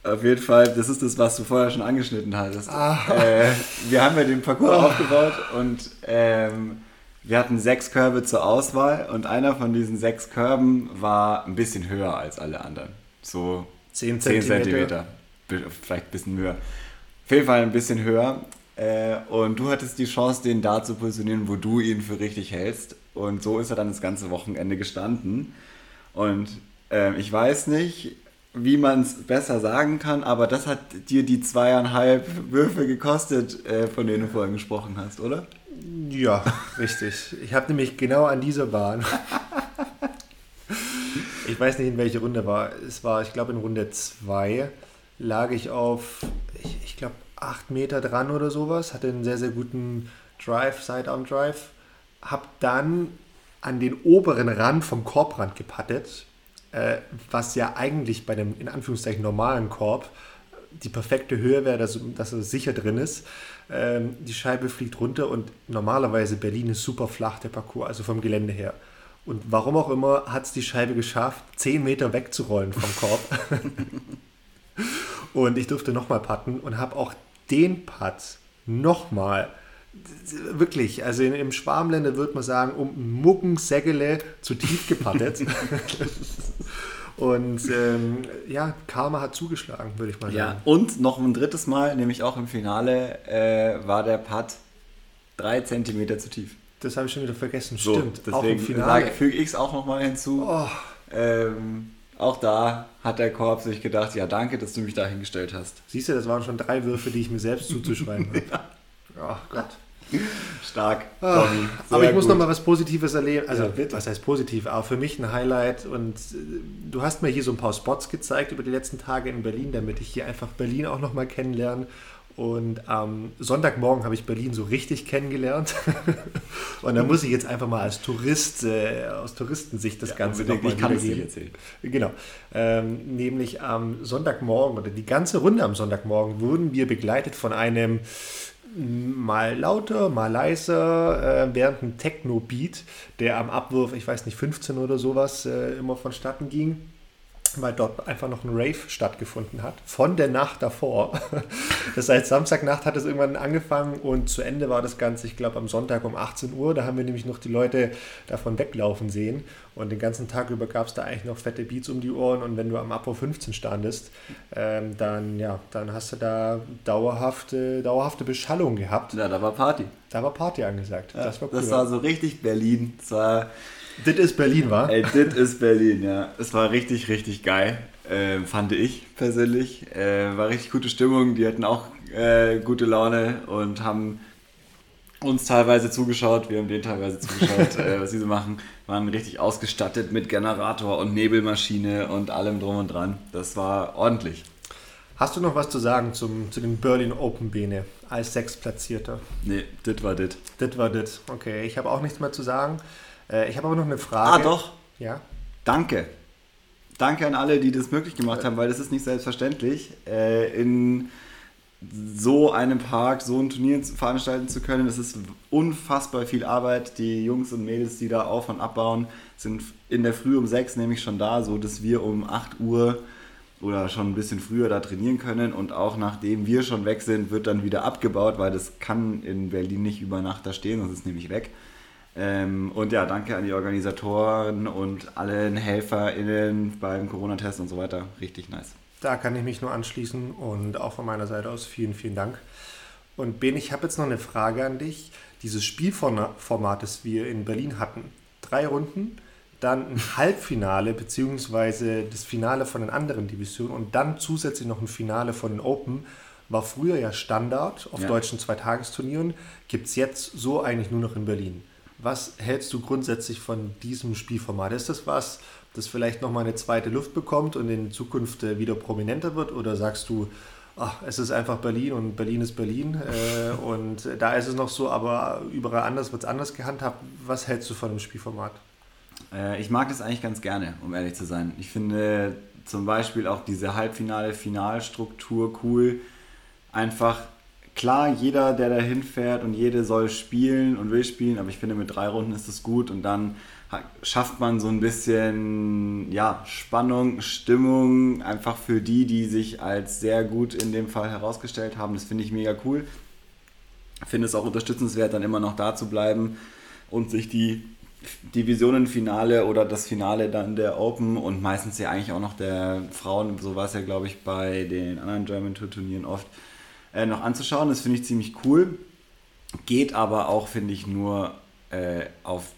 Auf jeden Fall, das ist das, was du vorher schon angeschnitten hattest. Ah. Äh, wir haben ja den Parcours oh. aufgebaut und ähm, wir hatten sechs Körbe zur Auswahl und einer von diesen sechs Körben war ein bisschen höher als alle anderen. So 10 Zentimeter. Vielleicht ein bisschen höher. Auf jeden Fall ein bisschen höher. Äh, und du hattest die Chance, den da zu positionieren, wo du ihn für richtig hältst. Und so ist er dann das ganze Wochenende gestanden. Und äh, ich weiß nicht, wie man es besser sagen kann, aber das hat dir die zweieinhalb Würfe gekostet, äh, von denen du vorhin gesprochen hast, oder? Ja, richtig. Ich habe nämlich genau an dieser Bahn. ich weiß nicht, in welche Runde war. Es war, ich glaube, in Runde 2 lag ich auf, ich, ich glaube, 8 Meter dran oder sowas. Hatte einen sehr, sehr guten Drive, Side-Arm-Drive. Hab dann an den oberen Rand vom Korbrand gepattet äh, was ja eigentlich bei dem in Anführungszeichen normalen Korb die perfekte Höhe wäre, dass, dass er sicher drin ist. Ähm, die Scheibe fliegt runter und normalerweise Berlin ist super flach, der Parcours, also vom Gelände her. Und warum auch immer hat es die Scheibe geschafft, 10 Meter wegzurollen vom Korb. und ich durfte nochmal putten und habe auch den Putt nochmal wirklich, also im Schwarmländer würde man sagen, um Muckensägele zu tief gepattet. Und ähm, ja, Karma hat zugeschlagen, würde ich mal sagen. Ja, und noch ein drittes Mal, nämlich auch im Finale, äh, war der Putt drei Zentimeter zu tief. Das habe ich schon wieder vergessen, so, stimmt. Deswegen auch im Finale. füge ich es auch nochmal hinzu. Oh. Ähm, auch da hat der Korb sich gedacht, ja danke, dass du mich da hingestellt hast. Siehst du, das waren schon drei Würfe, die ich mir selbst zuzuschreiben habe. ja. Oh Gott. Stark. Ah, aber ich muss noch mal was Positives erleben. Also, ja, was heißt positiv? Aber für mich ein Highlight. Und äh, du hast mir hier so ein paar Spots gezeigt über die letzten Tage in Berlin, damit ich hier einfach Berlin auch noch mal kennenlerne. Und am Sonntagmorgen habe ich Berlin so richtig kennengelernt. und da muss ich jetzt einfach mal als Tourist, äh, aus Touristensicht das ja, Ganze nochmal erzählen. Genau. Ähm, nämlich am Sonntagmorgen oder die ganze Runde am Sonntagmorgen wurden wir begleitet von einem mal lauter, mal leiser, äh, während ein Techno-Beat, der am Abwurf, ich weiß nicht, 15 oder sowas, äh, immer vonstatten ging, weil dort einfach noch ein Rave stattgefunden hat, von der Nacht davor. Das heißt, Samstagnacht hat es irgendwann angefangen und zu Ende war das Ganze, ich glaube, am Sonntag um 18 Uhr. Da haben wir nämlich noch die Leute davon weglaufen sehen. Und den ganzen Tag über gab es da eigentlich noch fette Beats um die Ohren. Und wenn du am Apo 15 standest, ähm, dann, ja, dann hast du da dauerhafte, dauerhafte Beschallung gehabt. Ja, da war Party. Da war Party angesagt. Ja, das war cool. Das war so richtig Berlin. Das war. Das ist Berlin, war? Ey, das ist Berlin, ja. Es war richtig, richtig geil. Äh, fand ich persönlich. Äh, war richtig gute Stimmung. Die hatten auch äh, gute Laune und haben uns teilweise zugeschaut. Wir haben denen teilweise zugeschaut, äh, was sie so machen. Waren richtig ausgestattet mit Generator und Nebelmaschine und allem drum und dran. Das war ordentlich. Hast du noch was zu sagen zum, zu den Berlin Open Bene als Sechsplatzierter? Nee, das war das. Das war das. Okay, ich habe auch nichts mehr zu sagen. Äh, ich habe aber noch eine Frage. Ah, doch. Ja. Danke. Danke an alle, die das möglich gemacht haben, weil das ist nicht selbstverständlich. Äh, in so einem Park, so ein Turnier veranstalten zu können, das ist unfassbar viel Arbeit. Die Jungs und Mädels, die da auf- und abbauen, sind in der Früh um sechs nämlich schon da, so dass wir um 8 Uhr oder schon ein bisschen früher da trainieren können und auch nachdem wir schon weg sind, wird dann wieder abgebaut, weil das kann in Berlin nicht über Nacht da stehen, sonst ist es nämlich weg. Ähm, und ja, danke an die Organisatoren und allen HelferInnen beim Corona-Test und so weiter. Richtig nice. Da kann ich mich nur anschließen und auch von meiner Seite aus vielen, vielen Dank. Und Ben, ich habe jetzt noch eine Frage an dich. Dieses Spielformat, das wir in Berlin hatten, drei Runden, dann ein Halbfinale beziehungsweise das Finale von den anderen Divisionen und dann zusätzlich noch ein Finale von den Open. War früher ja Standard auf ja. deutschen Zweitagesturnieren, gibt es jetzt so eigentlich nur noch in Berlin. Was hältst du grundsätzlich von diesem Spielformat? Ist das was, das vielleicht nochmal eine zweite Luft bekommt und in Zukunft äh, wieder prominenter wird? Oder sagst du, ach, es ist einfach Berlin und Berlin ist Berlin äh, und da ist es noch so, aber überall anders wird es anders gehandhabt. Was hältst du von dem Spielformat? Äh, ich mag das eigentlich ganz gerne, um ehrlich zu sein. Ich finde zum Beispiel auch diese Halbfinale-Finalstruktur cool. Einfach klar, jeder, der da hinfährt und jede soll spielen und will spielen, aber ich finde, mit drei Runden ist es gut und dann schafft man so ein bisschen ja, Spannung, Stimmung, einfach für die, die sich als sehr gut in dem Fall herausgestellt haben. Das finde ich mega cool. Finde es auch unterstützenswert, dann immer noch da zu bleiben und sich die Divisionenfinale oder das Finale dann der Open und meistens ja eigentlich auch noch der Frauen, so war es ja glaube ich bei den anderen German Tour Turnieren oft, äh, noch anzuschauen. Das finde ich ziemlich cool. Geht aber auch, finde ich, nur äh, auf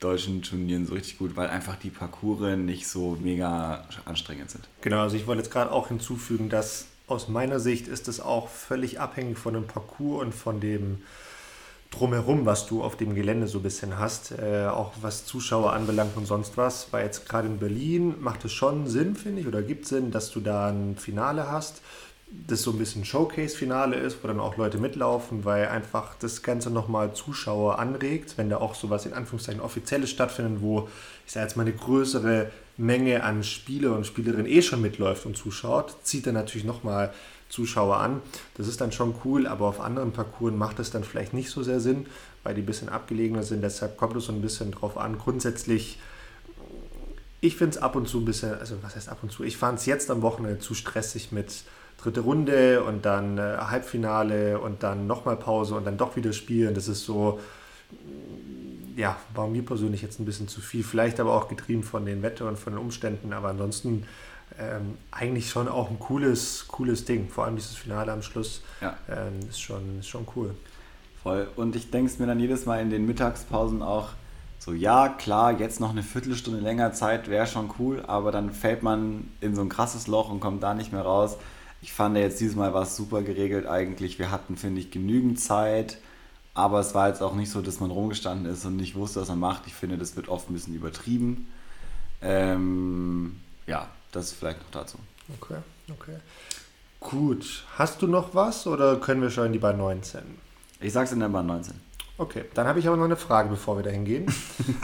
deutschen Turnieren so richtig gut, weil einfach die Parcours nicht so mega anstrengend sind. Genau, also ich wollte jetzt gerade auch hinzufügen, dass aus meiner Sicht ist es auch völlig abhängig von dem Parcours und von dem drumherum, was du auf dem Gelände so ein bisschen hast, äh, auch was Zuschauer anbelangt und sonst was. Weil jetzt gerade in Berlin macht es schon Sinn, finde ich, oder gibt Sinn, dass du da ein Finale hast, das so ein bisschen Showcase-Finale ist, wo dann auch Leute mitlaufen, weil einfach das Ganze nochmal Zuschauer anregt, wenn da auch sowas in Anführungszeichen Offizielles stattfindet, wo ich sage jetzt mal eine größere Menge an Spieler und Spielerinnen eh schon mitläuft und zuschaut, zieht dann natürlich nochmal Zuschauer an. Das ist dann schon cool, aber auf anderen Parcours macht es dann vielleicht nicht so sehr Sinn, weil die ein bisschen abgelegener sind. Deshalb kommt es so ein bisschen drauf an. Grundsätzlich, ich finde es ab und zu ein bisschen, also was heißt ab und zu? Ich fand es jetzt am Wochenende zu stressig mit dritte Runde und dann äh, Halbfinale und dann nochmal Pause und dann doch wieder spielen. Das ist so, ja, war mir persönlich jetzt ein bisschen zu viel. Vielleicht aber auch getrieben von den Wetter und von den Umständen, aber ansonsten ähm, eigentlich schon auch ein cooles, cooles Ding. Vor allem dieses Finale am Schluss ja. ähm, ist, schon, ist schon cool. Voll. Und ich denke es mir dann jedes Mal in den Mittagspausen auch so, ja, klar, jetzt noch eine Viertelstunde länger Zeit wäre schon cool, aber dann fällt man in so ein krasses Loch und kommt da nicht mehr raus. Ich fand jetzt dieses Mal war es super geregelt eigentlich. Wir hatten, finde ich, genügend Zeit. Aber es war jetzt auch nicht so, dass man rumgestanden ist und nicht wusste, was man macht. Ich finde, das wird oft ein bisschen übertrieben. Ähm, ja, das vielleicht noch dazu. Okay, okay. Gut. Hast du noch was oder können wir schon in die Bahn 19? Ich sag's in der Bahn 19. Okay, dann habe ich aber noch eine Frage, bevor wir da hingehen.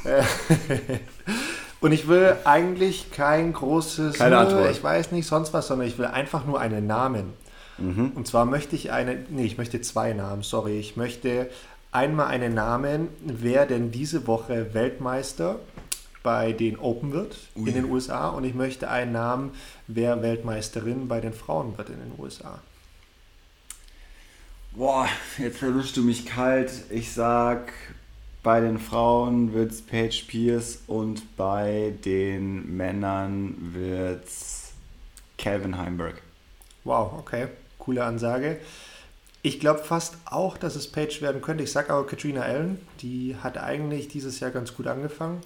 Und ich will eigentlich kein großes, Keine Antwort. ich weiß nicht, sonst was, sondern ich will einfach nur einen Namen. Mhm. Und zwar möchte ich eine, nee, ich möchte zwei Namen, sorry. Ich möchte einmal einen Namen, wer denn diese Woche Weltmeister bei den Open wird Ui. in den USA und ich möchte einen Namen, wer Weltmeisterin bei den Frauen wird in den USA. Boah, jetzt erwischst du mich kalt. Ich sag, bei den Frauen wird es Paige Pierce und bei den Männern wird's Calvin Heimberg. Wow, okay, coole Ansage. Ich glaube fast auch, dass es Page werden könnte. Ich sage aber Katrina Allen, die hat eigentlich dieses Jahr ganz gut angefangen.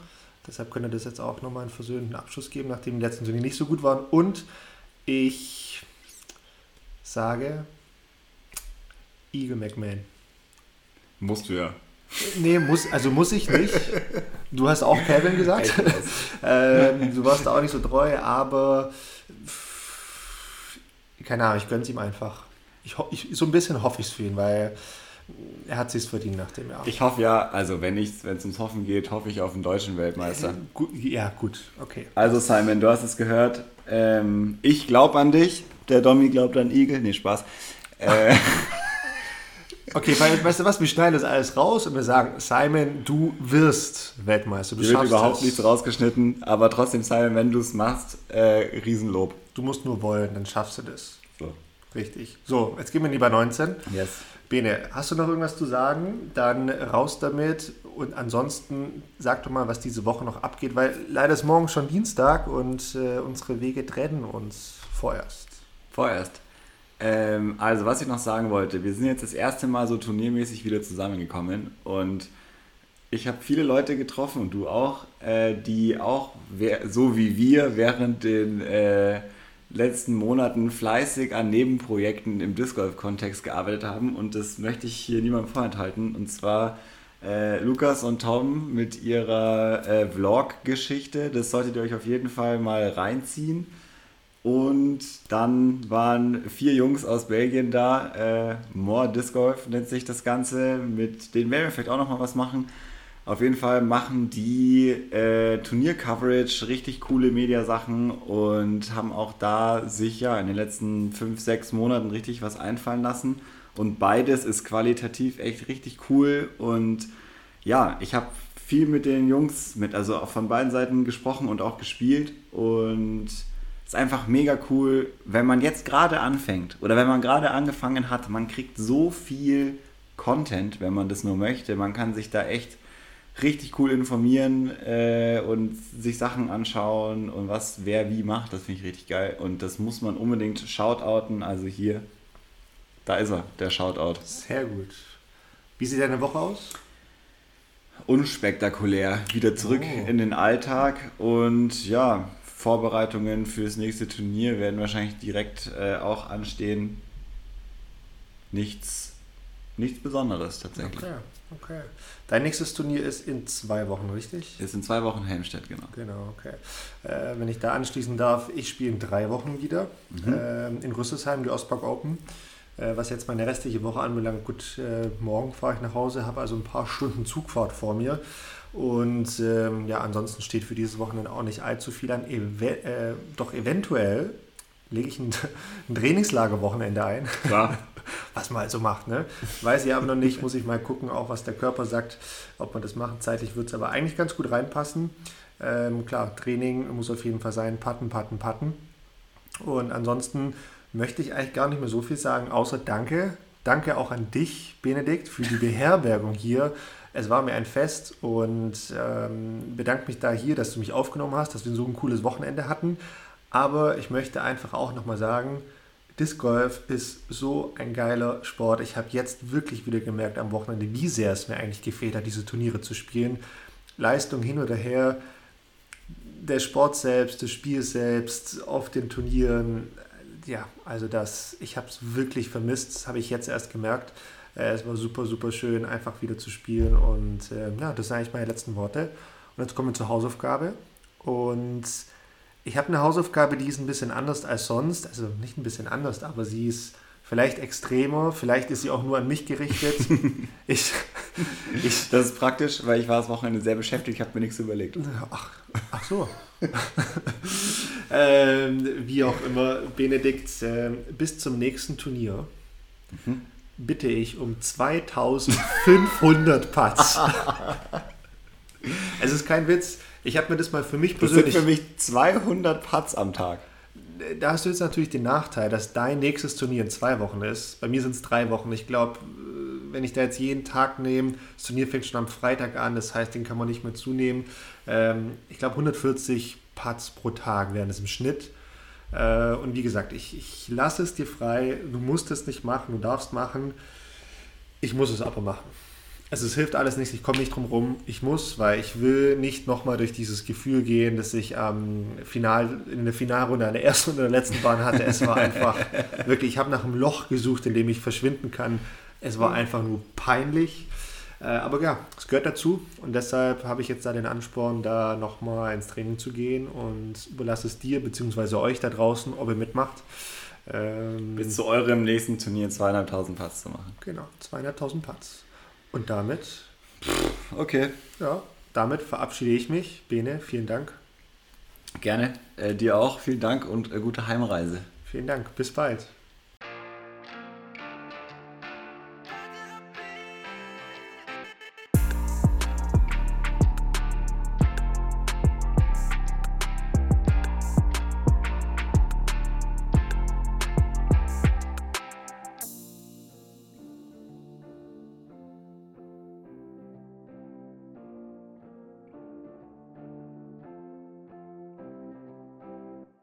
Deshalb könnte das jetzt auch nochmal einen versöhnten Abschluss geben, nachdem die letzten Turniere nicht so gut waren. Und ich sage Eagle McMahon. Musst du ja. Nee, muss, also muss ich nicht. Du hast auch Kevin gesagt. ähm, du warst auch nicht so treu, aber keine Ahnung, ich gönne es ihm einfach. Ich, ich, so ein bisschen hoffe ich es für ihn, weil er hat sich verdient nach dem Jahr. Ich hoffe ja, also wenn es ums Hoffen geht, hoffe ich auf einen deutschen Weltmeister. Äh, ja, gut, okay. Also Simon, du hast es gehört. Ähm, ich glaube an dich. Der Domi glaubt an Igel. Nee, Spaß. Äh, Okay, weil, weißt du was, wir schneiden das alles raus und wir sagen, Simon, du wirst Weltmeister. Du Hier wird überhaupt das. nichts rausgeschnitten, aber trotzdem, Simon, wenn du es machst, äh, Riesenlob. Du musst nur wollen, dann schaffst du das. So. Richtig. So, jetzt gehen wir lieber 19. Yes. Bene, hast du noch irgendwas zu sagen? Dann raus damit. Und ansonsten sag doch mal, was diese Woche noch abgeht, weil leider ist morgen schon Dienstag und äh, unsere Wege trennen uns vorerst. Vorerst. Ähm, also, was ich noch sagen wollte, wir sind jetzt das erste Mal so turniermäßig wieder zusammengekommen und ich habe viele Leute getroffen und du auch, äh, die auch so wie wir während den äh, letzten Monaten fleißig an Nebenprojekten im Disc Golf Kontext gearbeitet haben und das möchte ich hier niemandem vorenthalten und zwar äh, Lukas und Tom mit ihrer äh, Vlog-Geschichte. Das solltet ihr euch auf jeden Fall mal reinziehen. Und dann waren vier Jungs aus Belgien da. Äh, More Disc Golf nennt sich das Ganze. Mit denen werden wir vielleicht auch noch mal was machen. Auf jeden Fall machen die äh, Turnier-Coverage, richtig coole Mediasachen und haben auch da sich ja in den letzten fünf, sechs Monaten richtig was einfallen lassen. Und beides ist qualitativ echt richtig cool. Und ja, ich habe viel mit den Jungs, mit, also auch von beiden Seiten gesprochen und auch gespielt. Und ist einfach mega cool, wenn man jetzt gerade anfängt oder wenn man gerade angefangen hat. Man kriegt so viel Content, wenn man das nur möchte. Man kann sich da echt richtig cool informieren äh, und sich Sachen anschauen und was wer wie macht. Das finde ich richtig geil. Und das muss man unbedingt shoutouten. Also hier, da ist er, der Shoutout. Sehr gut. Wie sieht deine Woche aus? Unspektakulär. Wieder zurück oh. in den Alltag und ja, Vorbereitungen fürs nächste Turnier werden wahrscheinlich direkt äh, auch anstehen. Nichts, nichts Besonderes tatsächlich. Okay, okay. Dein nächstes Turnier ist in zwei Wochen, richtig? Ist in zwei Wochen Helmstedt, genau. Genau, okay. Äh, wenn ich da anschließen darf, ich spiele in drei Wochen wieder mhm. äh, in Rüsselsheim, die Ostpark Open. Äh, was jetzt meine restliche Woche anbelangt, gut, äh, morgen fahre ich nach Hause, habe also ein paar Stunden Zugfahrt vor mir. Und ähm, ja, ansonsten steht für dieses Wochenende auch nicht allzu viel an. Ewe äh, doch eventuell lege ich ein, ein Trainingslagerwochenende ein. Ja. was man halt so macht. Ne? Weiß ich aber noch nicht, muss ich mal gucken, auch was der Körper sagt, ob man das macht. Zeitlich wird es aber eigentlich ganz gut reinpassen. Ähm, klar, Training muss auf jeden Fall sein, patten, patten, patten. Und ansonsten möchte ich eigentlich gar nicht mehr so viel sagen, außer Danke. Danke auch an dich, Benedikt, für die Beherbergung hier es war mir ein Fest und ähm, bedanke mich da hier, dass du mich aufgenommen hast, dass wir so ein cooles Wochenende hatten. Aber ich möchte einfach auch nochmal sagen, Disc Golf ist so ein geiler Sport. Ich habe jetzt wirklich wieder gemerkt am Wochenende, wie sehr es mir eigentlich gefehlt hat, diese Turniere zu spielen. Leistung hin oder her, der Sport selbst, das Spiel selbst auf den Turnieren. Ja, also das, ich habe es wirklich vermisst, das habe ich jetzt erst gemerkt. Äh, es war super, super schön, einfach wieder zu spielen. Und äh, ja, das sind eigentlich meine letzten Worte. Und jetzt kommen wir zur Hausaufgabe. Und ich habe eine Hausaufgabe, die ist ein bisschen anders als sonst. Also nicht ein bisschen anders, aber sie ist vielleicht extremer. Vielleicht ist sie auch nur an mich gerichtet. ich, ich, das ist praktisch, weil ich war das Wochenende sehr beschäftigt, ich habe mir nichts überlegt. Ach, ach so. ähm, wie auch immer, Benedikt, äh, bis zum nächsten Turnier. Mhm bitte ich um 2500 Putts. es ist kein Witz. Ich habe mir das mal für mich persönlich. Das sind für mich 200 Putts am Tag. Da hast du jetzt natürlich den Nachteil, dass dein nächstes Turnier in zwei Wochen ist. Bei mir sind es drei Wochen. Ich glaube, wenn ich da jetzt jeden Tag nehme, das Turnier fängt schon am Freitag an, das heißt, den kann man nicht mehr zunehmen. Ähm, ich glaube, 140 Putts pro Tag wären es im Schnitt. Äh, und wie gesagt, ich, ich lasse es dir frei. Du musst es nicht machen, du darfst machen. Ich muss es aber machen. Also es hilft alles nichts, ich komme nicht drum rum. Ich muss, weil ich will nicht nochmal durch dieses Gefühl gehen, dass ich am Final, in der Finalrunde an der ersten und der letzten Bahn hatte. Es war einfach wirklich, ich habe nach einem Loch gesucht, in dem ich verschwinden kann. Es war einfach nur peinlich. Äh, aber ja, es gehört dazu und deshalb habe ich jetzt da den Ansporn, da nochmal ins Training zu gehen und überlasse es dir bzw. euch da draußen, ob ihr mitmacht. Ähm, Bis zu eurem nächsten Turnier 200.000 Putts zu machen. Genau, 200.000 Putts. Und damit. Okay. Ja, damit verabschiede ich mich. Bene, vielen Dank. Gerne. Äh, dir auch. Vielen Dank und äh, gute Heimreise. Vielen Dank. Bis bald.